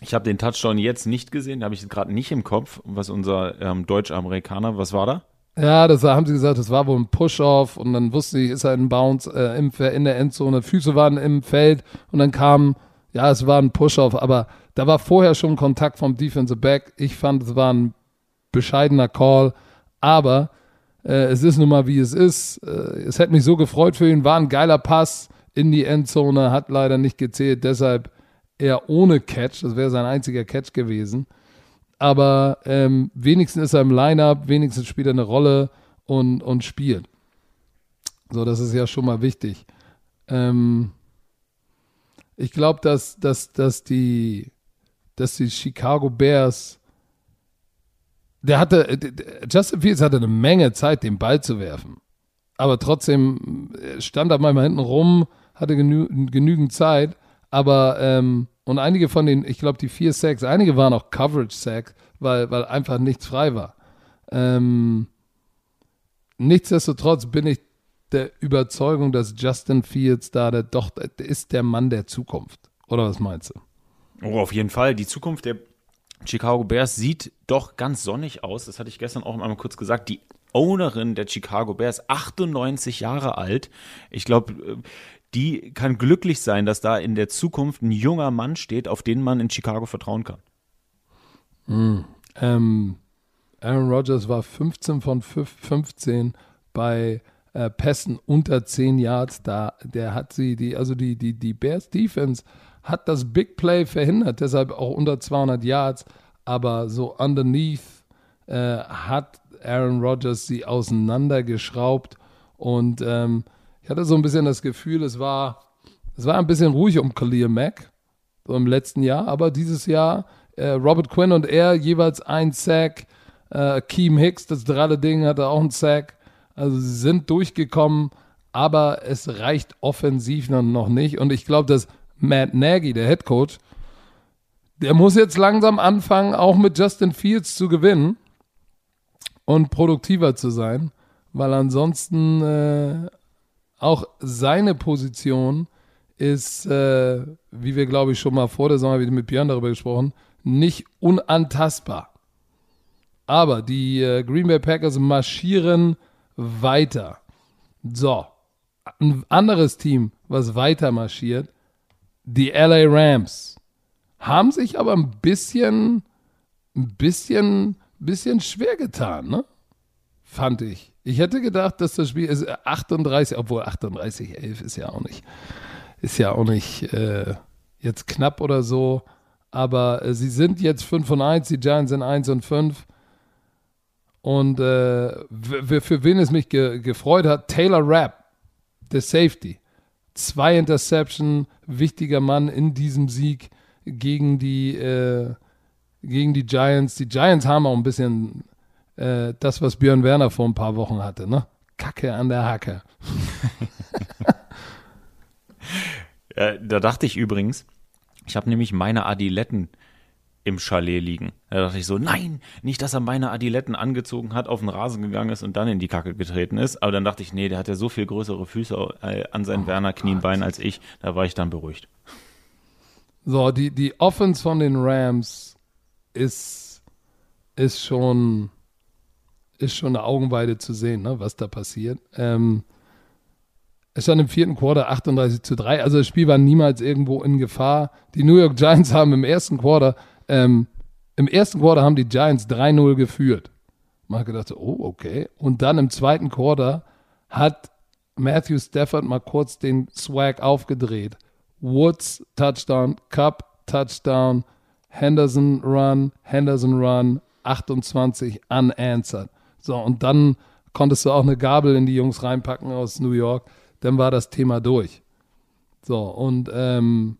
Ich habe den Touchdown jetzt nicht gesehen, habe ich gerade nicht im Kopf, was unser ähm, Deutsch-Amerikaner, was war da? Ja, das haben sie gesagt, das war wohl ein Push-Off und dann wusste ich, ist er in Bounce äh, im, in der Endzone, Füße waren im Feld und dann kam, ja, es war ein Push-Off, aber da war vorher schon Kontakt vom Defensive Back. Ich fand, es war ein bescheidener Call, aber äh, es ist nun mal wie es ist. Äh, es hätte mich so gefreut für ihn, war ein geiler Pass in die Endzone, hat leider nicht gezählt, deshalb eher ohne Catch, das wäre sein einziger Catch gewesen aber ähm, wenigstens ist er im Lineup, wenigstens spielt er eine Rolle und, und spielt. So, das ist ja schon mal wichtig. Ähm, ich glaube, dass, dass, dass, die, dass die Chicago Bears, der hatte, Justin Fields hatte eine Menge Zeit, den Ball zu werfen. Aber trotzdem stand er manchmal hinten rum, hatte genü genügend Zeit. Aber, ähm, und einige von den, ich glaube, die vier Sacks, einige waren auch Coverage-Sacks, weil, weil einfach nichts frei war. Ähm, nichtsdestotrotz bin ich der Überzeugung, dass Justin Fields da der, doch der ist der Mann der Zukunft. Oder was meinst du? Oh, auf jeden Fall. Die Zukunft der Chicago Bears sieht doch ganz sonnig aus. Das hatte ich gestern auch einmal kurz gesagt. Die Ownerin der Chicago Bears, 98 Jahre alt. Ich glaube, die kann glücklich sein, dass da in der Zukunft ein junger Mann steht, auf den man in Chicago vertrauen kann. Mm, ähm, Aaron Rodgers war 15 von 15 bei äh, Pässen unter 10 Yards. Da, der hat sie, die, also die, die, die Bears Defense hat das Big Play verhindert, deshalb auch unter 200 Yards. Aber so underneath äh, hat Aaron Rodgers sie auseinandergeschraubt. Und ähm, ich hatte so ein bisschen das Gefühl, es war, es war ein bisschen ruhig um Khalil Mack so im letzten Jahr. Aber dieses Jahr äh, Robert Quinn und er jeweils ein Sack. Äh, Keem Hicks, das dralle Ding, hatte auch einen Sack. Also sie sind durchgekommen, aber es reicht offensiv noch nicht. Und ich glaube, dass Matt Nagy, der Head Coach, der muss jetzt langsam anfangen, auch mit Justin Fields zu gewinnen und produktiver zu sein, weil ansonsten äh, auch seine Position ist, äh, wie wir glaube ich schon mal vor der Sommer wieder mit Björn darüber gesprochen, nicht unantastbar. Aber die äh, Green Bay Packers marschieren weiter. So, ein anderes Team, was weiter marschiert, die LA Rams, haben sich aber ein bisschen, ein bisschen, bisschen schwer getan, ne? Fand ich. Ich hätte gedacht, dass das Spiel ist 38, obwohl 38, 11 ist ja auch nicht, ist ja auch nicht äh, jetzt knapp oder so. Aber äh, sie sind jetzt 5 und 1, die Giants sind 1 und 5. Und äh, für wen es mich ge gefreut hat, Taylor Rapp, der Safety. Zwei Interception, wichtiger Mann in diesem Sieg gegen die, äh, gegen die Giants. Die Giants haben auch ein bisschen äh, das, was Björn Werner vor ein paar Wochen hatte, ne? Kacke an der Hacke. [laughs] äh, da dachte ich übrigens, ich habe nämlich meine Adiletten im Chalet liegen. Da dachte ich so, nein, nicht, dass er meine Adiletten angezogen hat, auf den Rasen gegangen ist und dann in die Kacke getreten ist. Aber dann dachte ich, nee, der hat ja so viel größere Füße äh, an seinen oh, Werner Knienbeinen als ich. Da war ich dann beruhigt. So, die, die Offense von den Rams ist, ist schon, ist schon eine Augenweide zu sehen, ne, was da passiert. Ähm, es stand im vierten Quarter 38 zu 3. Also das Spiel war niemals irgendwo in Gefahr. Die New York Giants haben im ersten Quarter ähm, Im ersten Quarter haben die Giants 3-0 geführt. Man hat gedacht, oh, okay. Und dann im zweiten Quarter hat Matthew Stafford mal kurz den Swag aufgedreht. Woods, Touchdown, Cup, Touchdown, Henderson Run, Henderson Run, 28 unanswered. So, und dann konntest du auch eine Gabel in die Jungs reinpacken aus New York. Dann war das Thema durch. So, und ähm,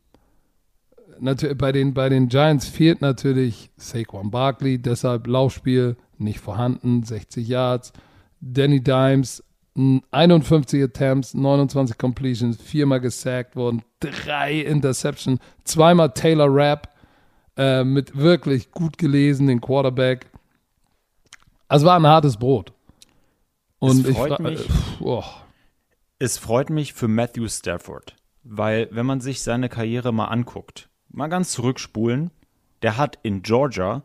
bei den, bei den Giants fehlt natürlich Saquon Barkley, deshalb Laufspiel nicht vorhanden, 60 Yards. Danny Dimes, 51 Attempts, 29 Completions, viermal gesackt worden, drei Interceptions, zweimal Taylor Rapp äh, mit wirklich gut gelesen, den Quarterback. Also war ein hartes Brot. Und es freut, mich, äh, oh. es freut mich für Matthew Stafford, weil wenn man sich seine Karriere mal anguckt, mal ganz zurückspulen, der hat in Georgia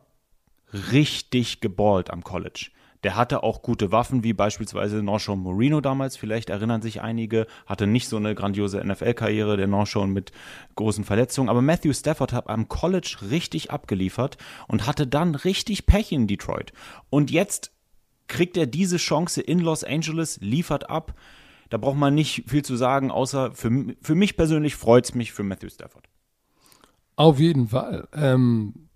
richtig geballt am College. Der hatte auch gute Waffen, wie beispielsweise Norshawn Moreno damals, vielleicht erinnern sich einige, hatte nicht so eine grandiose NFL-Karriere, der Norshawn mit großen Verletzungen, aber Matthew Stafford hat am College richtig abgeliefert und hatte dann richtig Pech in Detroit. Und jetzt kriegt er diese Chance in Los Angeles, liefert ab. Da braucht man nicht viel zu sagen, außer für, für mich persönlich freut es mich für Matthew Stafford. Auf jeden Fall. Ähm,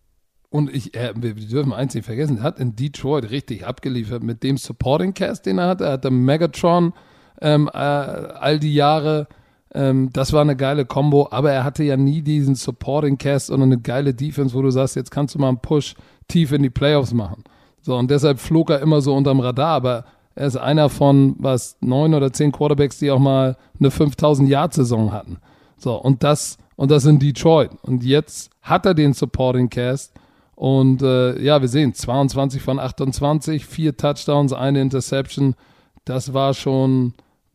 und ich, äh, wir dürfen eins nicht vergessen, er hat in Detroit richtig abgeliefert mit dem Supporting Cast, den er hat. Er hatte Megatron ähm, äh, all die Jahre Ähm, das war eine geile Combo, aber er hatte ja nie diesen Supporting Cast und eine geile Defense, wo du sagst, jetzt kannst du mal einen Push tief in die Playoffs machen. So, und deshalb flog er immer so unterm Radar, aber er ist einer von, was, neun oder zehn Quarterbacks, die auch mal eine 5000-Yard-Saison hatten. So, und das, und das in Detroit. Und jetzt hat er den Supporting Cast. Und äh, ja, wir sehen 22 von 28, vier Touchdowns, eine Interception. Das war schon,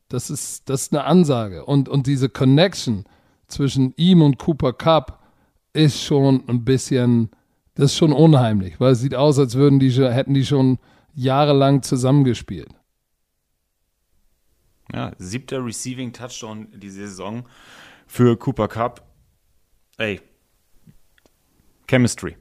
das ist, das ist eine Ansage. Und, und diese Connection zwischen ihm und Cooper Cup ist schon ein bisschen, das ist schon unheimlich, weil es sieht aus, als würden die, hätten die schon jahrelang zusammengespielt. Ja, siebter Receiving Touchdown die Saison für Cooper Cup. Ey, Chemistry.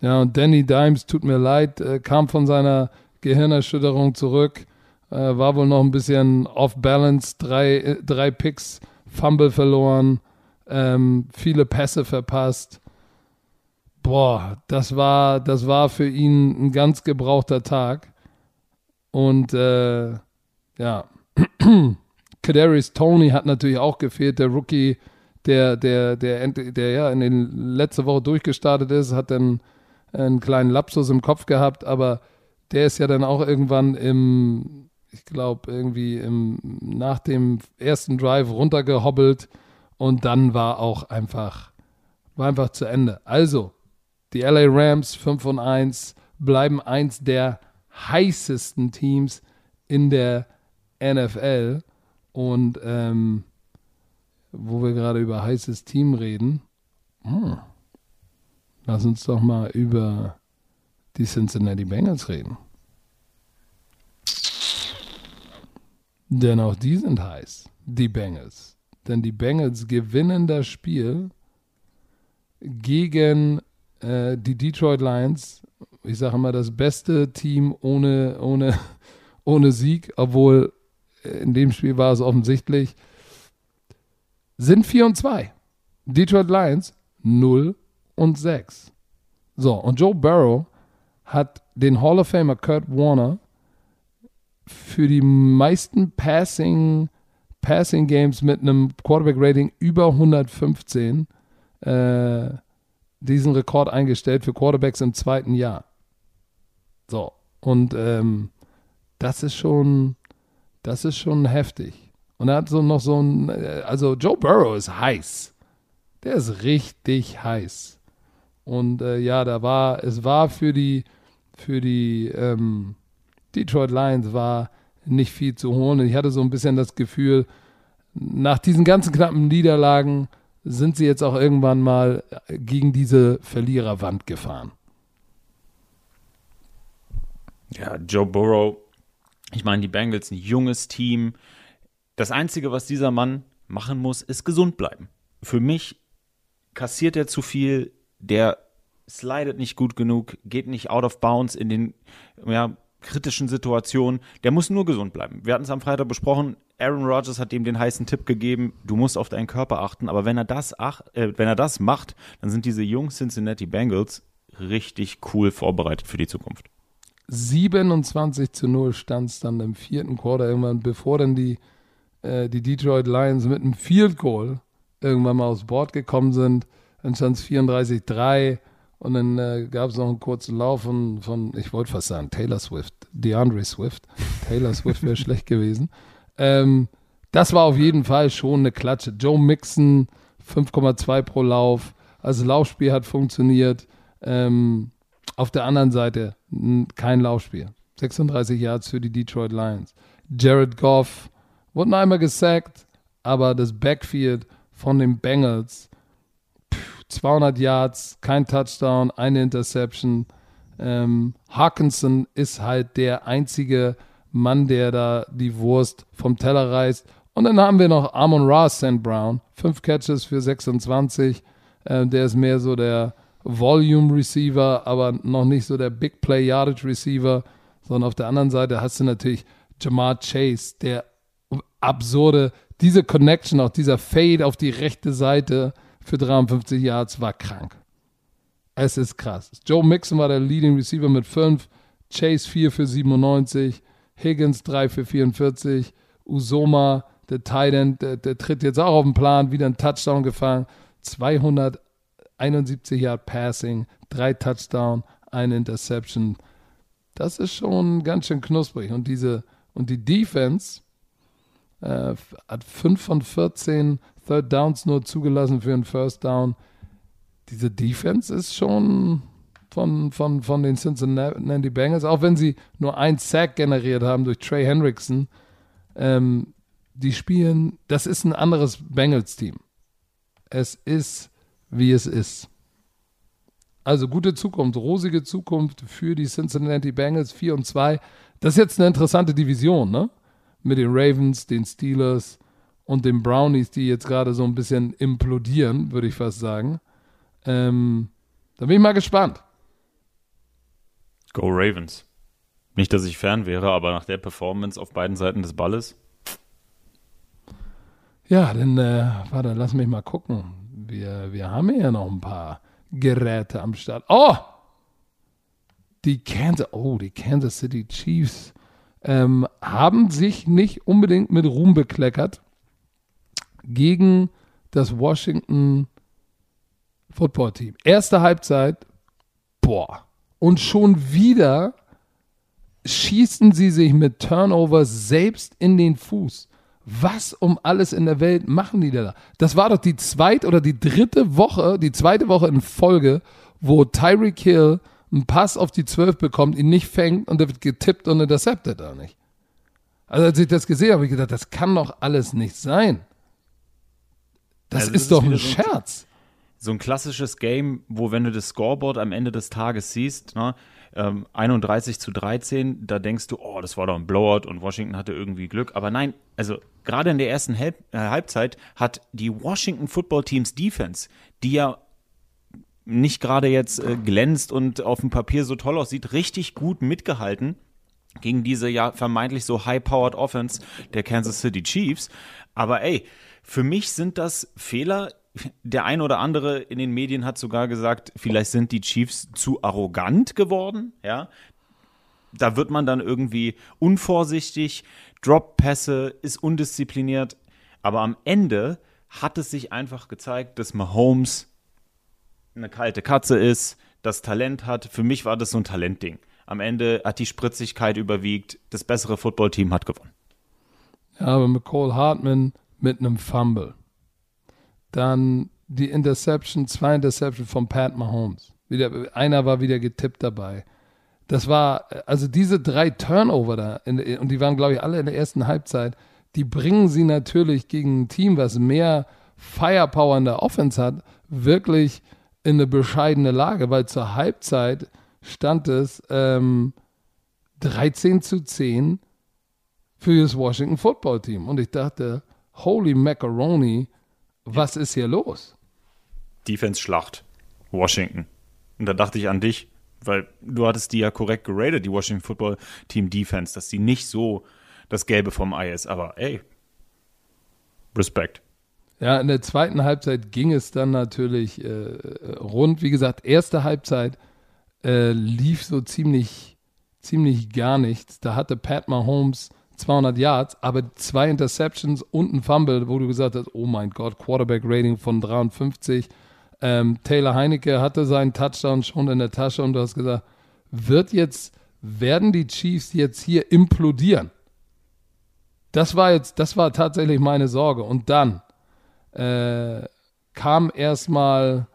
Ja, und Danny Dimes, tut mir leid, äh, kam von seiner Gehirnerschütterung zurück, äh, war wohl noch ein bisschen off balance, drei, äh, drei Picks, Fumble verloren, ähm, viele Pässe verpasst. Boah, das war, das war für ihn ein ganz gebrauchter Tag. Und äh, ja, [clears throat] Kadarius Tony hat natürlich auch gefehlt, der Rookie, der, der, der, der ja in den letzte Woche durchgestartet ist, hat dann einen kleinen Lapsus im Kopf gehabt, aber der ist ja dann auch irgendwann im, ich glaube, irgendwie im, nach dem ersten Drive runtergehobbelt und dann war auch einfach, war einfach zu Ende. Also, die LA Rams 5 und 1 bleiben eins der heißesten Teams in der NFL. Und ähm, wo wir gerade über heißes Team reden, hm, lass uns doch mal über die Cincinnati Bengals reden. Denn auch die sind heiß, die Bengals. Denn die Bengals gewinnen das Spiel gegen äh, die Detroit Lions. Ich sage immer, das beste Team ohne, ohne, [laughs] ohne Sieg, obwohl in dem Spiel war es offensichtlich, sind 4 und 2. Detroit Lions 0 und 6. So, und Joe Burrow hat den Hall of Famer Kurt Warner für die meisten Passing, Passing Games mit einem Quarterback Rating über 115 äh, diesen Rekord eingestellt für Quarterbacks im zweiten Jahr. So, und ähm, das ist schon, das ist schon heftig. Und er hat so noch so ein, äh, also Joe Burrow ist heiß. Der ist richtig heiß. Und äh, ja, da war, es war für die, für die ähm, Detroit Lions war nicht viel zu holen. Ich hatte so ein bisschen das Gefühl, nach diesen ganzen knappen Niederlagen sind sie jetzt auch irgendwann mal gegen diese Verliererwand gefahren. Ja, Joe Burrow ich meine, die Bengals, ein junges Team. Das Einzige, was dieser Mann machen muss, ist gesund bleiben. Für mich kassiert er zu viel, der slidet nicht gut genug, geht nicht out of bounds in den ja, kritischen Situationen. Der muss nur gesund bleiben. Wir hatten es am Freitag besprochen. Aaron Rodgers hat ihm den heißen Tipp gegeben, du musst auf deinen Körper achten. Aber wenn er das, ach, äh, wenn er das macht, dann sind diese jungen Cincinnati Bengals richtig cool vorbereitet für die Zukunft. 27 zu 0 stand es dann im vierten Quarter irgendwann, bevor dann die, äh, die Detroit Lions mit einem Field Goal irgendwann mal aufs Board gekommen sind. Dann stand es 34-3 und dann äh, gab es noch einen kurzen Lauf von, von ich wollte fast sagen, Taylor Swift, DeAndre Swift. [laughs] Taylor Swift wäre schlecht gewesen. Ähm, das war auf jeden Fall schon eine Klatsche. Joe Mixon 5,2 pro Lauf. Also Laufspiel hat funktioniert. Ähm, auf der anderen Seite kein Laufspiel. 36 Yards für die Detroit Lions. Jared Goff wurde noch einmal gesackt, aber das Backfield von den Bengals 200 Yards, kein Touchdown, eine Interception. Ähm, Hawkinson ist halt der einzige Mann, der da die Wurst vom Teller reißt. Und dann haben wir noch Amon Ross St. Brown, fünf Catches für 26. Äh, der ist mehr so der Volume Receiver, aber noch nicht so der Big Play Yardage Receiver, sondern auf der anderen Seite hast du natürlich Jamar Chase, der absurde, diese Connection, auch dieser Fade auf die rechte Seite für 53 Yards war krank. Es ist krass. Joe Mixon war der Leading Receiver mit 5, Chase 4 für 97, Higgins 3 für 44, Usoma der Titan, der, der tritt jetzt auch auf den Plan, wieder ein Touchdown gefangen, 271 Yard Passing, drei Touchdown, eine Interception. Das ist schon ganz schön knusprig. Und diese, und die Defense äh, hat 5 von 14 Third Downs nur zugelassen für einen First Down. Diese Defense ist schon von, von, von den Cincinnati Bengals, auch wenn sie nur ein Sack generiert haben durch Trey Hendrickson. Ähm, die spielen, das ist ein anderes Bengals-Team. Es ist, wie es ist. Also gute Zukunft, rosige Zukunft für die Cincinnati Bengals 4 und 2. Das ist jetzt eine interessante Division, ne? Mit den Ravens, den Steelers und den Brownies, die jetzt gerade so ein bisschen implodieren, würde ich fast sagen. Ähm, da bin ich mal gespannt. Go Ravens. Nicht, dass ich fern wäre, aber nach der Performance auf beiden Seiten des Balles. Ja, dann, äh, warte, lass mich mal gucken. Wir, wir haben ja noch ein paar Geräte am Start. Oh! Die Kansas, oh, die Kansas City Chiefs ähm, haben sich nicht unbedingt mit Ruhm bekleckert gegen das Washington Football Team. Erste Halbzeit, boah. Und schon wieder schießen sie sich mit Turnovers selbst in den Fuß. Was um alles in der Welt machen die da? Das war doch die zweite oder die dritte Woche, die zweite Woche in Folge, wo Tyreek Hill einen Pass auf die 12 bekommt, ihn nicht fängt und der wird getippt und interceptet da nicht. Also als ich das gesehen habe, habe ich gedacht, das kann doch alles nicht sein. Das also ist, ist doch ein Scherz. So ein klassisches Game, wo wenn du das Scoreboard am Ende des Tages siehst, ne, ähm, 31 zu 13, da denkst du, oh, das war doch ein Blowout und Washington hatte irgendwie Glück. Aber nein, also gerade in der ersten Halb äh, Halbzeit hat die Washington Football Teams Defense, die ja nicht gerade jetzt äh, glänzt und auf dem Papier so toll aussieht, richtig gut mitgehalten gegen diese ja vermeintlich so high-powered Offense der Kansas City Chiefs. Aber ey, für mich sind das Fehler, der ein oder andere in den Medien hat sogar gesagt, vielleicht sind die Chiefs zu arrogant geworden, ja. Da wird man dann irgendwie unvorsichtig, Drop-Pässe, ist undiszipliniert. Aber am Ende hat es sich einfach gezeigt, dass Mahomes eine kalte Katze ist, das Talent hat. Für mich war das so ein Talentding. Am Ende hat die Spritzigkeit überwiegt, das bessere Footballteam hat gewonnen. Ja, aber mit Cole Hartman mit einem Fumble. Dann die Interception, zwei Interception von Pat Mahomes. Wieder, einer war wieder getippt dabei. Das war, also diese drei Turnover da, in, und die waren, glaube ich, alle in der ersten Halbzeit, die bringen sie natürlich gegen ein Team, was mehr Firepower in der Offense hat, wirklich in eine bescheidene Lage, weil zur Halbzeit stand es ähm, 13 zu 10 für das Washington Football Team. Und ich dachte, holy macaroni, was ist hier los? Defense-Schlacht. Washington. Und da dachte ich an dich, weil du hattest die ja korrekt geratet, die Washington Football Team Defense, dass die nicht so das Gelbe vom Ei ist. Aber ey, Respekt. Ja, in der zweiten Halbzeit ging es dann natürlich äh, rund. Wie gesagt, erste Halbzeit äh, lief so ziemlich, ziemlich gar nichts. Da hatte Pat Mahomes 200 Yards, aber zwei Interceptions und ein Fumble, wo du gesagt hast, oh mein Gott, Quarterback-Rating von 53. Ähm, Taylor Heinecke hatte seinen Touchdown schon in der Tasche und du hast gesagt, wird jetzt, werden die Chiefs jetzt hier implodieren? Das war jetzt, das war tatsächlich meine Sorge. Und dann äh, kam erstmal,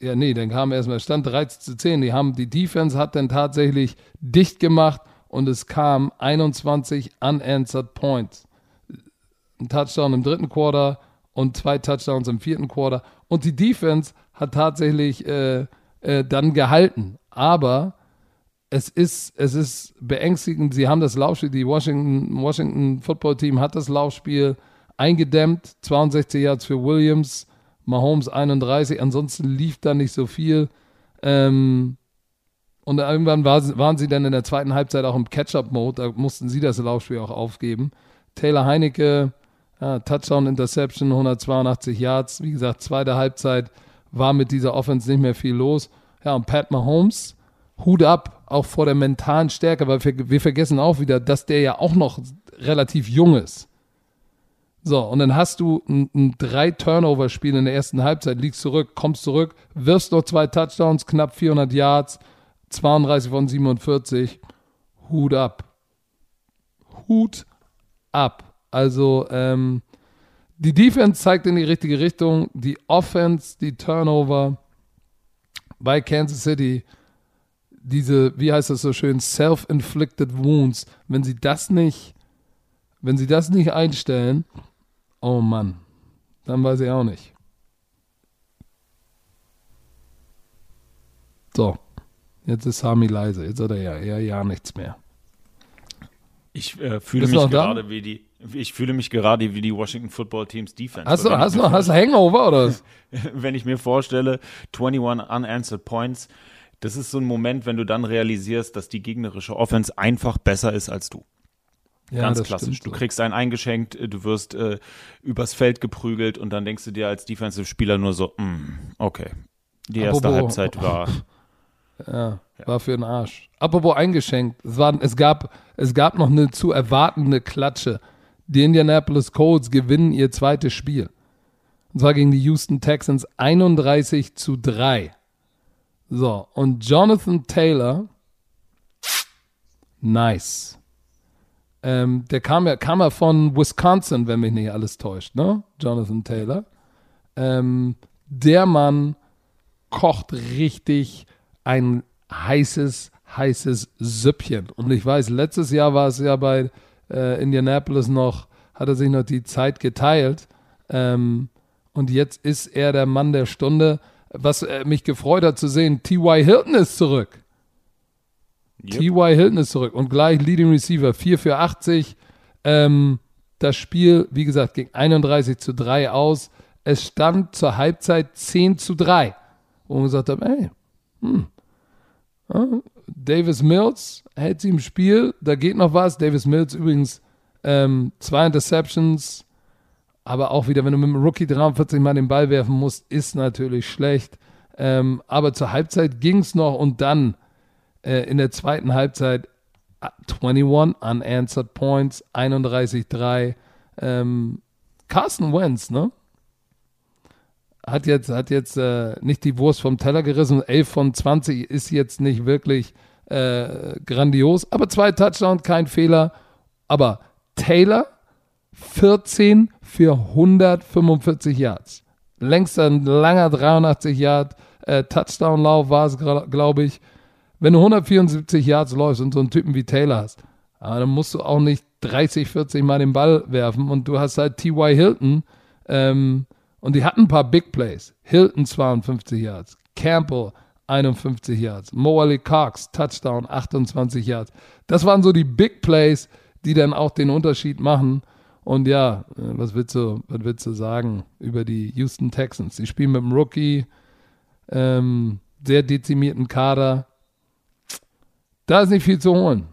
ja, nee, dann kam erstmal, stand 13 zu 10. Die haben, die Defense hat dann tatsächlich dicht gemacht und es kam 21 unanswered Points. Ein Touchdown im dritten Quarter und zwei Touchdowns im vierten Quarter. Und die Defense hat tatsächlich äh, äh, dann gehalten. Aber es ist, es ist beängstigend. Sie haben das Laufspiel, die Washington, Washington Football Team hat das Laufspiel eingedämmt. 62 Yards für Williams, Mahomes 31. Ansonsten lief da nicht so viel. Ähm, und irgendwann war, waren sie dann in der zweiten Halbzeit auch im Catch-up-Mode. Da mussten sie das Laufspiel auch aufgeben. Taylor Heinecke, ja, Touchdown, Interception, 182 Yards. Wie gesagt, zweite Halbzeit war mit dieser Offense nicht mehr viel los. Ja, und Pat Mahomes, Hut ab, auch vor der mentalen Stärke, weil wir, wir vergessen auch wieder, dass der ja auch noch relativ jung ist. So, und dann hast du ein, ein drei Turnover-Spiel in der ersten Halbzeit, liegst zurück, kommst zurück, wirfst noch zwei Touchdowns, knapp 400 Yards, 32 von 47. Hut ab. Hut ab. Also, ähm, die Defense zeigt in die richtige Richtung, die Offense, die Turnover bei Kansas City, diese, wie heißt das so schön, self-inflicted wounds, wenn sie das nicht, wenn sie das nicht einstellen, oh Mann, dann weiß ich auch nicht. So, jetzt ist Sami leise, jetzt hat er ja, ja, ja nichts mehr. Ich äh, fühle mich gerade wie die, ich fühle mich gerade wie die Washington Football Teams Defense. Hast du, hast du, hast du Hangover oder was? [laughs] wenn ich mir vorstelle, 21 unanswered points, das ist so ein Moment, wenn du dann realisierst, dass die gegnerische Offense einfach besser ist als du. Ja, Ganz klassisch. Du kriegst einen eingeschenkt, äh, du wirst äh, übers Feld geprügelt und dann denkst du dir als Defensive-Spieler nur so, mm, okay, die erste Apropos, Halbzeit war. [laughs] Ja, war für den Arsch. Apropos eingeschenkt, es, war, es, gab, es gab noch eine zu erwartende Klatsche. Die Indianapolis Colts gewinnen ihr zweites Spiel. Und zwar gegen die Houston Texans 31 zu 3. So, und Jonathan Taylor, nice. Ähm, der kam ja, kam ja von Wisconsin, wenn mich nicht alles täuscht, ne? Jonathan Taylor. Ähm, der Mann kocht richtig ein heißes, heißes Süppchen. Und ich weiß, letztes Jahr war es ja bei äh, Indianapolis noch, hat er sich noch die Zeit geteilt. Ähm, und jetzt ist er der Mann der Stunde. Was äh, mich gefreut hat zu sehen, T.Y. Hilton ist zurück. Yep. T.Y. Hilton ist zurück und gleich Leading Receiver, 4 für 80. Ähm, das Spiel, wie gesagt, ging 31 zu 3 aus. Es stand zur Halbzeit 10 zu 3. Wo man gesagt hat, ey, hm, Davis Mills hält sie im Spiel, da geht noch was. Davis Mills übrigens ähm, zwei Interceptions, aber auch wieder, wenn du mit dem Rookie 43 Mal den Ball werfen musst, ist natürlich schlecht. Ähm, aber zur Halbzeit ging es noch und dann äh, in der zweiten Halbzeit 21 unanswered points, 31-3. Ähm, Carson Wentz, ne? Hat jetzt, hat jetzt äh, nicht die Wurst vom Teller gerissen. 11 von 20 ist jetzt nicht wirklich äh, grandios, aber zwei Touchdowns, kein Fehler. Aber Taylor 14 für 145 Yards. Längst ein langer 83 Yard äh, Touchdown-Lauf war es, glaube ich. Wenn du 174 Yards läufst und so einen Typen wie Taylor hast, dann musst du auch nicht 30, 40 Mal den Ball werfen und du hast halt T.Y. Hilton ähm, und die hatten ein paar Big Plays. Hilton 52 Yards, Campbell 51 Yards, Mo Ali Cox Touchdown 28 Yards. Das waren so die Big Plays, die dann auch den Unterschied machen. Und ja, äh, was willst du, was willst du sagen über die Houston Texans? Sie spielen mit einem Rookie, ähm, sehr dezimierten Kader. Da ist nicht viel zu holen.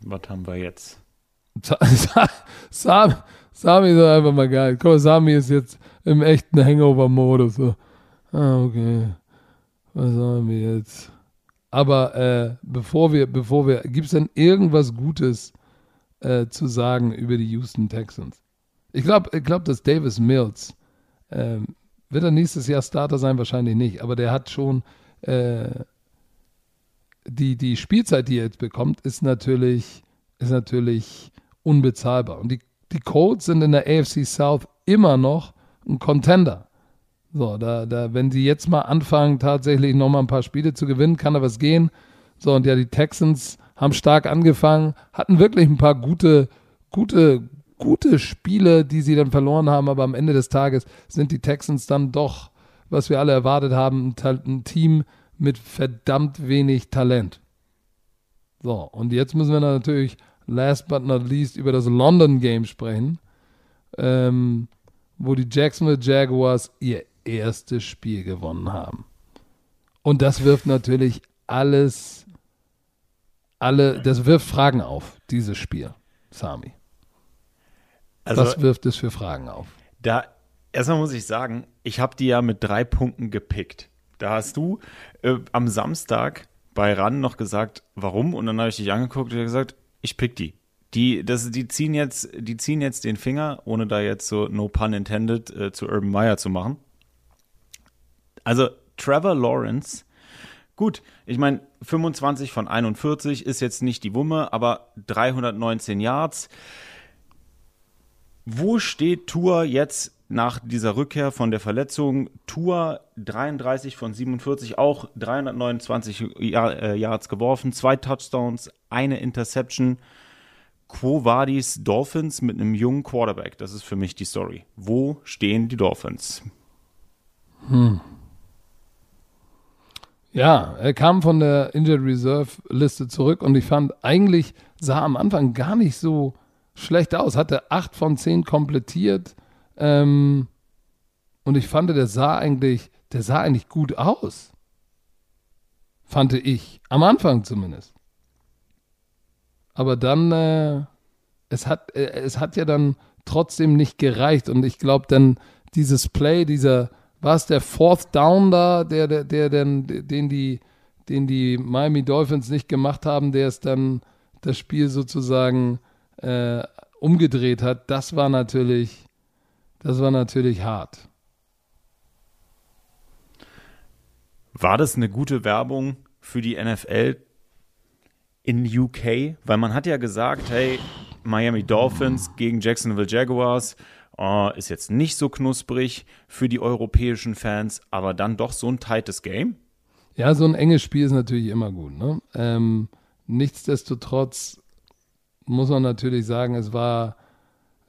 Was haben wir jetzt? [laughs] Sami, Sami ist einfach mal geil. Guck mal, Sami ist jetzt im echten Hangover-Modus. So. Ah, okay. Was haben wir jetzt? Aber äh, bevor wir, bevor wir, gibt es denn irgendwas Gutes äh, zu sagen über die Houston Texans? Ich glaube, ich glaub, dass Davis Mills ähm, wird er nächstes Jahr Starter sein? Wahrscheinlich nicht. Aber der hat schon äh, die, die Spielzeit, die er jetzt bekommt, ist natürlich, ist natürlich unbezahlbar. Und die, die Colts sind in der AFC South immer noch ein Contender. So, da, da, wenn sie jetzt mal anfangen, tatsächlich nochmal ein paar Spiele zu gewinnen, kann da was gehen. So, und ja, die Texans haben stark angefangen, hatten wirklich ein paar gute, gute, gute Spiele, die sie dann verloren haben, aber am Ende des Tages sind die Texans dann doch, was wir alle erwartet haben, ein, ein Team mit verdammt wenig Talent. So, und jetzt müssen wir natürlich last but not least über das London Game sprechen, ähm, wo die Jacksonville Jaguars ihr erstes Spiel gewonnen haben. Und das wirft natürlich alles, alle, das wirft Fragen auf, dieses Spiel, Sami. Also, Was wirft es für Fragen auf? Da, erstmal muss ich sagen, ich habe die ja mit drei Punkten gepickt. Da hast du äh, am Samstag bei RAN noch gesagt, warum? Und dann habe ich dich angeguckt und gesagt, Ich pick die. Die, das, die, ziehen jetzt, die ziehen jetzt den Finger, ohne da jetzt so, no pun intended, äh, zu Urban Meyer zu machen. Also Trevor Lawrence, gut, ich meine, 25 von 41 ist jetzt nicht die Wumme, aber 319 Yards. Wo steht Tour jetzt nach dieser Rückkehr von der Verletzung? Tour 33 von 47, auch 329 äh, Yards geworfen, zwei Touchdowns, eine Interception. Quo Vadis Dolphins mit einem jungen Quarterback? Das ist für mich die Story. Wo stehen die Dolphins? Hm. Ja, er kam von der Injured Reserve Liste zurück und ich fand, eigentlich sah am Anfang gar nicht so schlecht aus. Hatte acht von zehn komplettiert. Ähm, und ich fand, der sah eigentlich, der sah eigentlich gut aus. Fand ich. Am Anfang zumindest. Aber dann, äh, es, hat, äh, es hat ja dann trotzdem nicht gereicht. Und ich glaube, dann dieses Play, dieser, war es der Fourth Down da, der, der, der, den, den die, den die Miami Dolphins nicht gemacht haben, der es dann das Spiel sozusagen äh, umgedreht hat, das war natürlich, das war natürlich hart. War das eine gute Werbung für die NFL in UK, weil man hat ja gesagt, hey, Miami Dolphins gegen Jacksonville Jaguars uh, ist jetzt nicht so knusprig für die europäischen Fans, aber dann doch so ein tightes Game. Ja, so ein enges Spiel ist natürlich immer gut. Ne? Ähm, nichtsdestotrotz muss man natürlich sagen, es war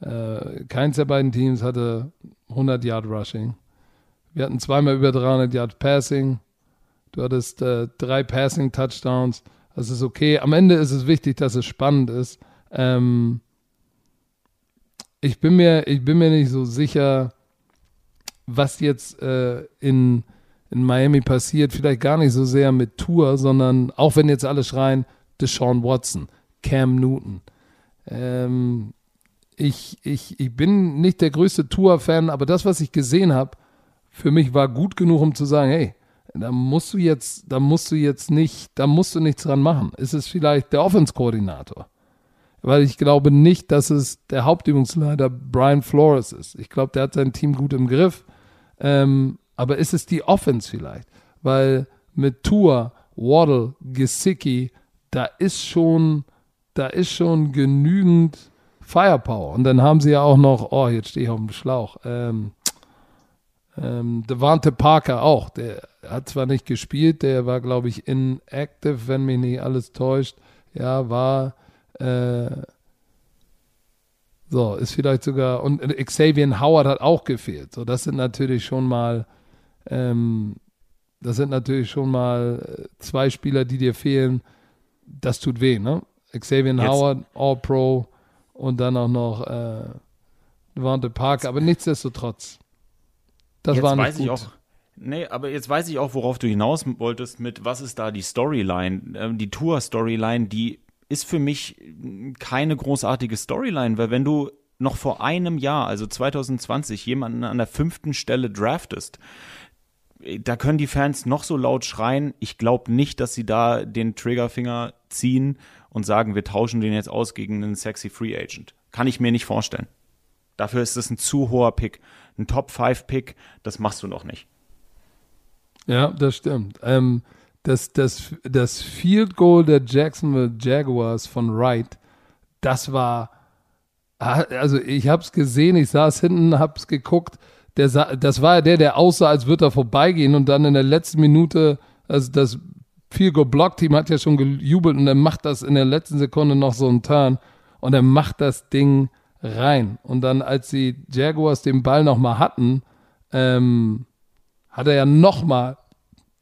äh, keins der beiden Teams hatte 100 Yard Rushing. Wir hatten zweimal über 300 Yard Passing. Du hattest äh, drei Passing Touchdowns. Das ist okay. Am Ende ist es wichtig, dass es spannend ist. Ähm, ich, bin mir, ich bin mir nicht so sicher, was jetzt äh, in, in Miami passiert. Vielleicht gar nicht so sehr mit Tour, sondern auch wenn jetzt alle schreien, Deshaun Watson, Cam Newton. Ähm, ich, ich, ich bin nicht der größte Tour-Fan, aber das, was ich gesehen habe, für mich war gut genug, um zu sagen, hey, da musst du jetzt, da musst du jetzt nicht, da musst du nichts dran machen. Ist es vielleicht der Offense-Koordinator? Weil ich glaube nicht, dass es der Hauptübungsleiter Brian Flores ist. Ich glaube, der hat sein Team gut im Griff. Ähm, aber ist es die Offense vielleicht? Weil mit Tour, Waddle, Gesicki, da ist schon, da ist schon genügend Firepower. Und dann haben sie ja auch noch, oh, jetzt stehe ich auf dem Schlauch, ähm, ähm, Devante Parker auch, der hat zwar nicht gespielt, der war, glaube ich, inactive, wenn mich nicht alles täuscht. Ja, war äh, so, ist vielleicht sogar, und Xavier Howard hat auch gefehlt. So, das sind natürlich schon mal, ähm, das sind natürlich schon mal äh, zwei Spieler, die dir fehlen. Das tut weh, ne? Xavier Jetzt. Howard, All-Pro und dann auch noch äh, Devante Parker, aber nichtsdestotrotz. Das jetzt war nicht weiß gut. Ich auch, nee, aber jetzt weiß ich auch, worauf du hinaus wolltest mit, was ist da die Storyline, ähm, die Tour-Storyline, die ist für mich keine großartige Storyline, weil wenn du noch vor einem Jahr, also 2020, jemanden an der fünften Stelle draftest, da können die Fans noch so laut schreien. Ich glaube nicht, dass sie da den Triggerfinger ziehen und sagen, wir tauschen den jetzt aus gegen einen sexy Free Agent. Kann ich mir nicht vorstellen. Dafür ist es ein zu hoher Pick ein Top-5-Pick, das machst du noch nicht. Ja, das stimmt. Ähm, das, das, das Field Goal der Jacksonville Jaguars von Wright, das war, also ich habe es gesehen, ich saß hinten, habe es geguckt, der das war ja der, der aussah, als würde er vorbeigehen und dann in der letzten Minute, also das Field Goal Block Team hat ja schon gejubelt und er macht das in der letzten Sekunde noch so einen Turn und er macht das Ding rein. Und dann, als die Jaguars den Ball nochmal hatten, ähm, hat er ja nochmal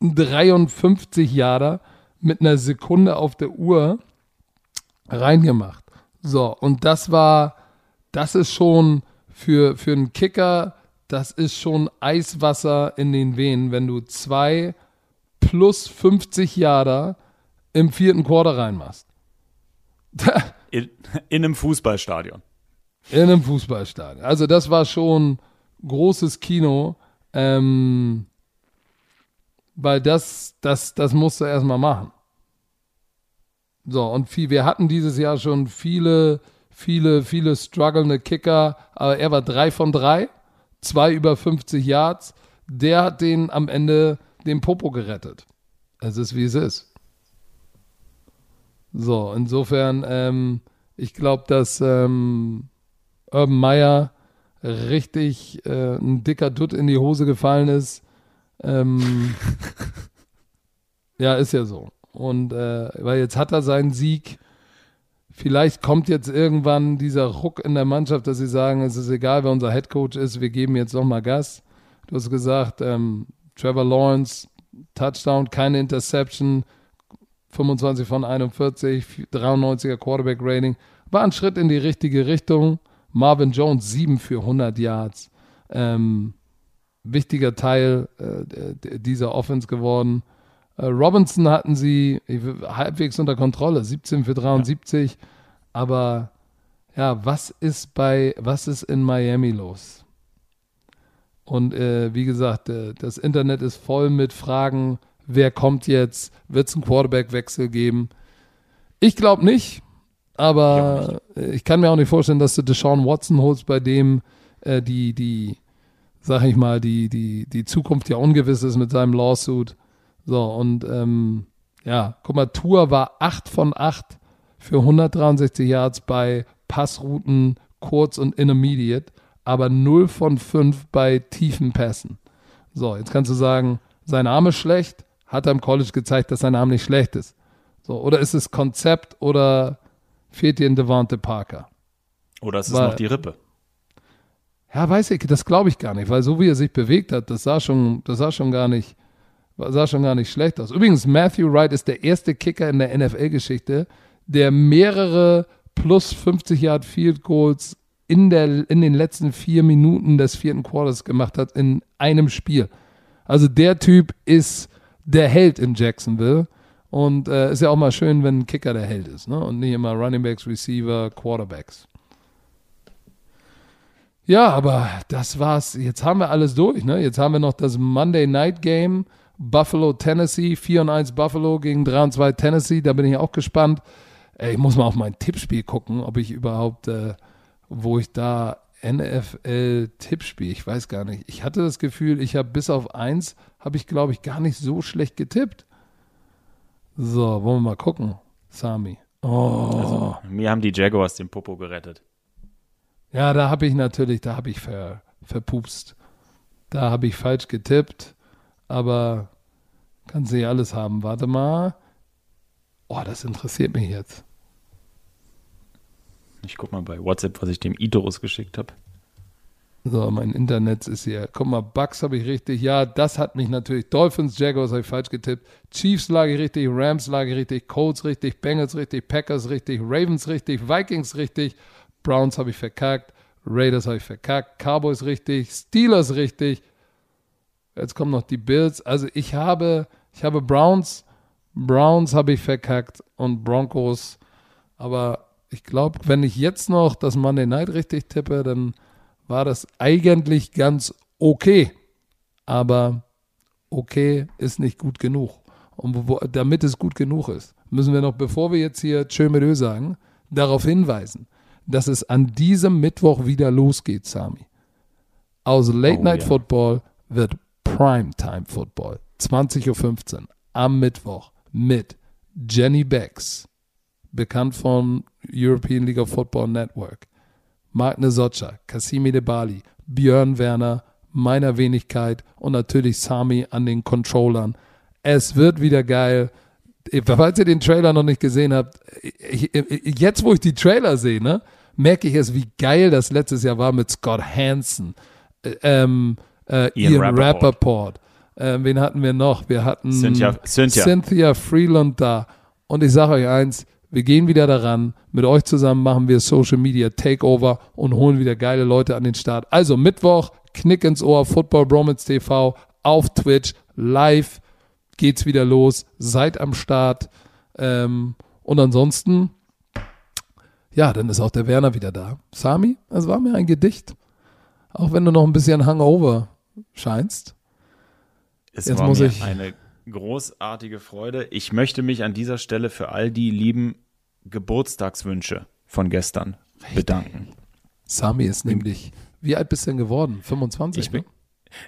einen 53 Jahre mit einer Sekunde auf der Uhr reingemacht. So, und das war, das ist schon für, für einen Kicker, das ist schon Eiswasser in den Venen, wenn du zwei plus 50 Jahre im vierten Quarter reinmachst. in, in einem Fußballstadion. In einem Fußballstadion. Also das war schon großes Kino, ähm, weil das, das, das musst du erstmal machen. So, und viel, wir hatten dieses Jahr schon viele, viele, viele strugglende Kicker, aber er war drei von drei, zwei über 50 Yards. Der hat den am Ende den Popo gerettet. Es ist, wie es ist. So, insofern, ähm, ich glaube, dass ähm, Urban Meyer richtig äh, ein dicker Dutt in die Hose gefallen ist. Ähm, [laughs] ja, ist ja so. Und äh, weil jetzt hat er seinen Sieg. Vielleicht kommt jetzt irgendwann dieser Ruck in der Mannschaft, dass sie sagen, es ist egal, wer unser Headcoach ist, wir geben jetzt nochmal Gas. Du hast gesagt, ähm, Trevor Lawrence, Touchdown, keine Interception, 25 von 41, 93er Quarterback Rating. War ein Schritt in die richtige Richtung. Marvin Jones 7 für 100 Yards. Ähm, wichtiger Teil äh, dieser Offense geworden. Äh, Robinson hatten sie halbwegs unter Kontrolle, 17 für 73. Ja. Aber ja, was ist bei, was ist in Miami los? Und äh, wie gesagt, äh, das Internet ist voll mit Fragen, wer kommt jetzt? Wird es einen Quarterback-Wechsel geben? Ich glaube nicht. Aber ich, ich, kann mir auch nicht vorstellen, dass du Deshaun Watson holst, bei dem äh, die, die, sag ich mal, die, die, die Zukunft ja ungewiss ist mit seinem Lawsuit. So, und ähm, ja, guck mal, Tour war 8 von 8 für 163 Yards bei Passrouten kurz und intermediate, aber 0 von 5 bei tiefen Pässen. So, jetzt kannst du sagen, sein Arm ist schlecht, hat er im College gezeigt, dass sein Arm nicht schlecht ist. So, oder ist es Konzept oder fehlt dir ein Devante Parker. Oder ist es weil, noch die Rippe? Ja, weiß ich, das glaube ich gar nicht, weil so wie er sich bewegt hat, das sah schon, das sah schon gar nicht, sah schon gar nicht schlecht aus. Übrigens, Matthew Wright ist der erste Kicker in der NFL-Geschichte, der mehrere plus 50 Yard Field Goals in, der, in den letzten vier Minuten des vierten Quarters gemacht hat in einem Spiel. Also der Typ ist der Held in Jacksonville. Und äh, ist ja auch mal schön, wenn ein Kicker der Held ist, ne? Und nicht immer Running Backs, Receiver, Quarterbacks. Ja, aber das war's. Jetzt haben wir alles durch, ne? Jetzt haben wir noch das Monday Night Game. Buffalo, Tennessee, 4 und 1 Buffalo gegen 3 und 2 Tennessee. Da bin ich auch gespannt. Ey, ich muss mal auf mein Tippspiel gucken, ob ich überhaupt, äh, wo ich da NFL-Tippspiel, ich weiß gar nicht. Ich hatte das Gefühl, ich habe bis auf 1, habe ich glaube ich gar nicht so schlecht getippt. So, wollen wir mal gucken. Sami. Oh. Also, mir haben die Jaguars den Popo gerettet. Ja, da habe ich natürlich, da habe ich ver, verpupst. Da habe ich falsch getippt, aber kannst du nicht alles haben. Warte mal. Oh, das interessiert mich jetzt. Ich guck mal bei WhatsApp, was ich dem Idorus geschickt habe. So, mein Internet ist hier. Guck mal, Bucks habe ich richtig. Ja, das hat mich natürlich. Dolphins, Jaguars habe ich falsch getippt. Chiefs lag ich richtig, Rams lag ich richtig, Colts richtig, Bengals richtig, Packers richtig, Ravens richtig, Vikings richtig, Browns habe ich verkackt, Raiders habe ich verkackt, Cowboys richtig, Steelers richtig. Jetzt kommen noch die Bills. Also ich habe, ich habe Browns, Browns habe ich verkackt und Broncos. Aber ich glaube, wenn ich jetzt noch das Monday Night richtig tippe, dann war das eigentlich ganz okay. Aber okay ist nicht gut genug. Und wo, damit es gut genug ist, müssen wir noch, bevor wir jetzt hier Tschö sagen, darauf hinweisen, dass es an diesem Mittwoch wieder losgeht, Sami. Aus Late oh, Night ja. Football wird Primetime Football. 20.15 Uhr am Mittwoch mit Jenny Becks, bekannt vom European League of Football Network, Socha, Cassimi De Bali, Björn Werner, meiner Wenigkeit und natürlich Sami an den Controllern. Es wird wieder geil. Falls ihr den Trailer noch nicht gesehen habt, ich, jetzt wo ich die Trailer sehe, ne, merke ich es, wie geil das letztes Jahr war mit Scott Hansen, äh, ähm, äh, Ian, Ian Rappaport. Rappaport. Äh, wen hatten wir noch? Wir hatten Cynthia, Cynthia. Cynthia Freeland da. Und ich sage euch eins, wir gehen wieder daran. Mit euch zusammen machen wir Social Media Takeover und holen wieder geile Leute an den Start. Also Mittwoch, Knick ins Ohr, Football Bromance TV auf Twitch, live geht's wieder los. Seid am Start. Ähm, und ansonsten, ja, dann ist auch der Werner wieder da. Sami, es war mir ein Gedicht. Auch wenn du noch ein bisschen Hangover scheinst. Es Jetzt war muss mir ich eine großartige Freude. Ich möchte mich an dieser Stelle für all die lieben Geburtstagswünsche von gestern bedanken. Sami ist nämlich, wie alt bist du denn geworden? 25? Ich bin,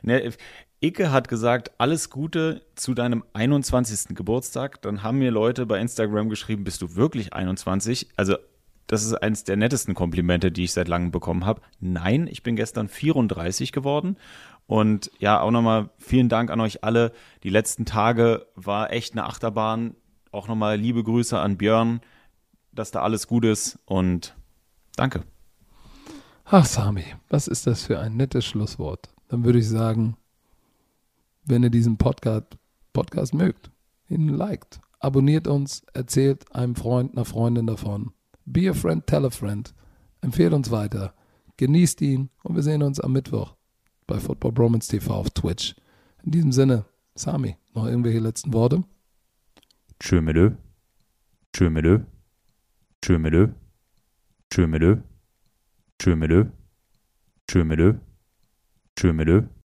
ne, Icke hat gesagt, alles Gute zu deinem 21. Geburtstag. Dann haben mir Leute bei Instagram geschrieben, bist du wirklich 21? Also das ist eines der nettesten Komplimente, die ich seit langem bekommen habe. Nein, ich bin gestern 34 geworden. Und ja, auch nochmal vielen Dank an euch alle. Die letzten Tage war echt eine Achterbahn. Auch nochmal liebe Grüße an Björn, dass da alles gut ist und danke. Ach, Sami, was ist das für ein nettes Schlusswort? Dann würde ich sagen, wenn ihr diesen Podcast, Podcast mögt, ihn liked, abonniert uns, erzählt einem Freund, einer Freundin davon. Be a friend, tell a friend. Empfehlt uns weiter. Genießt ihn und wir sehen uns am Mittwoch bei Football Bromance TV auf Twitch. In diesem Sinne, Sami, noch irgendwelche letzten Worte? Tschö. Tschö mit Ö. Tschö mit Ö.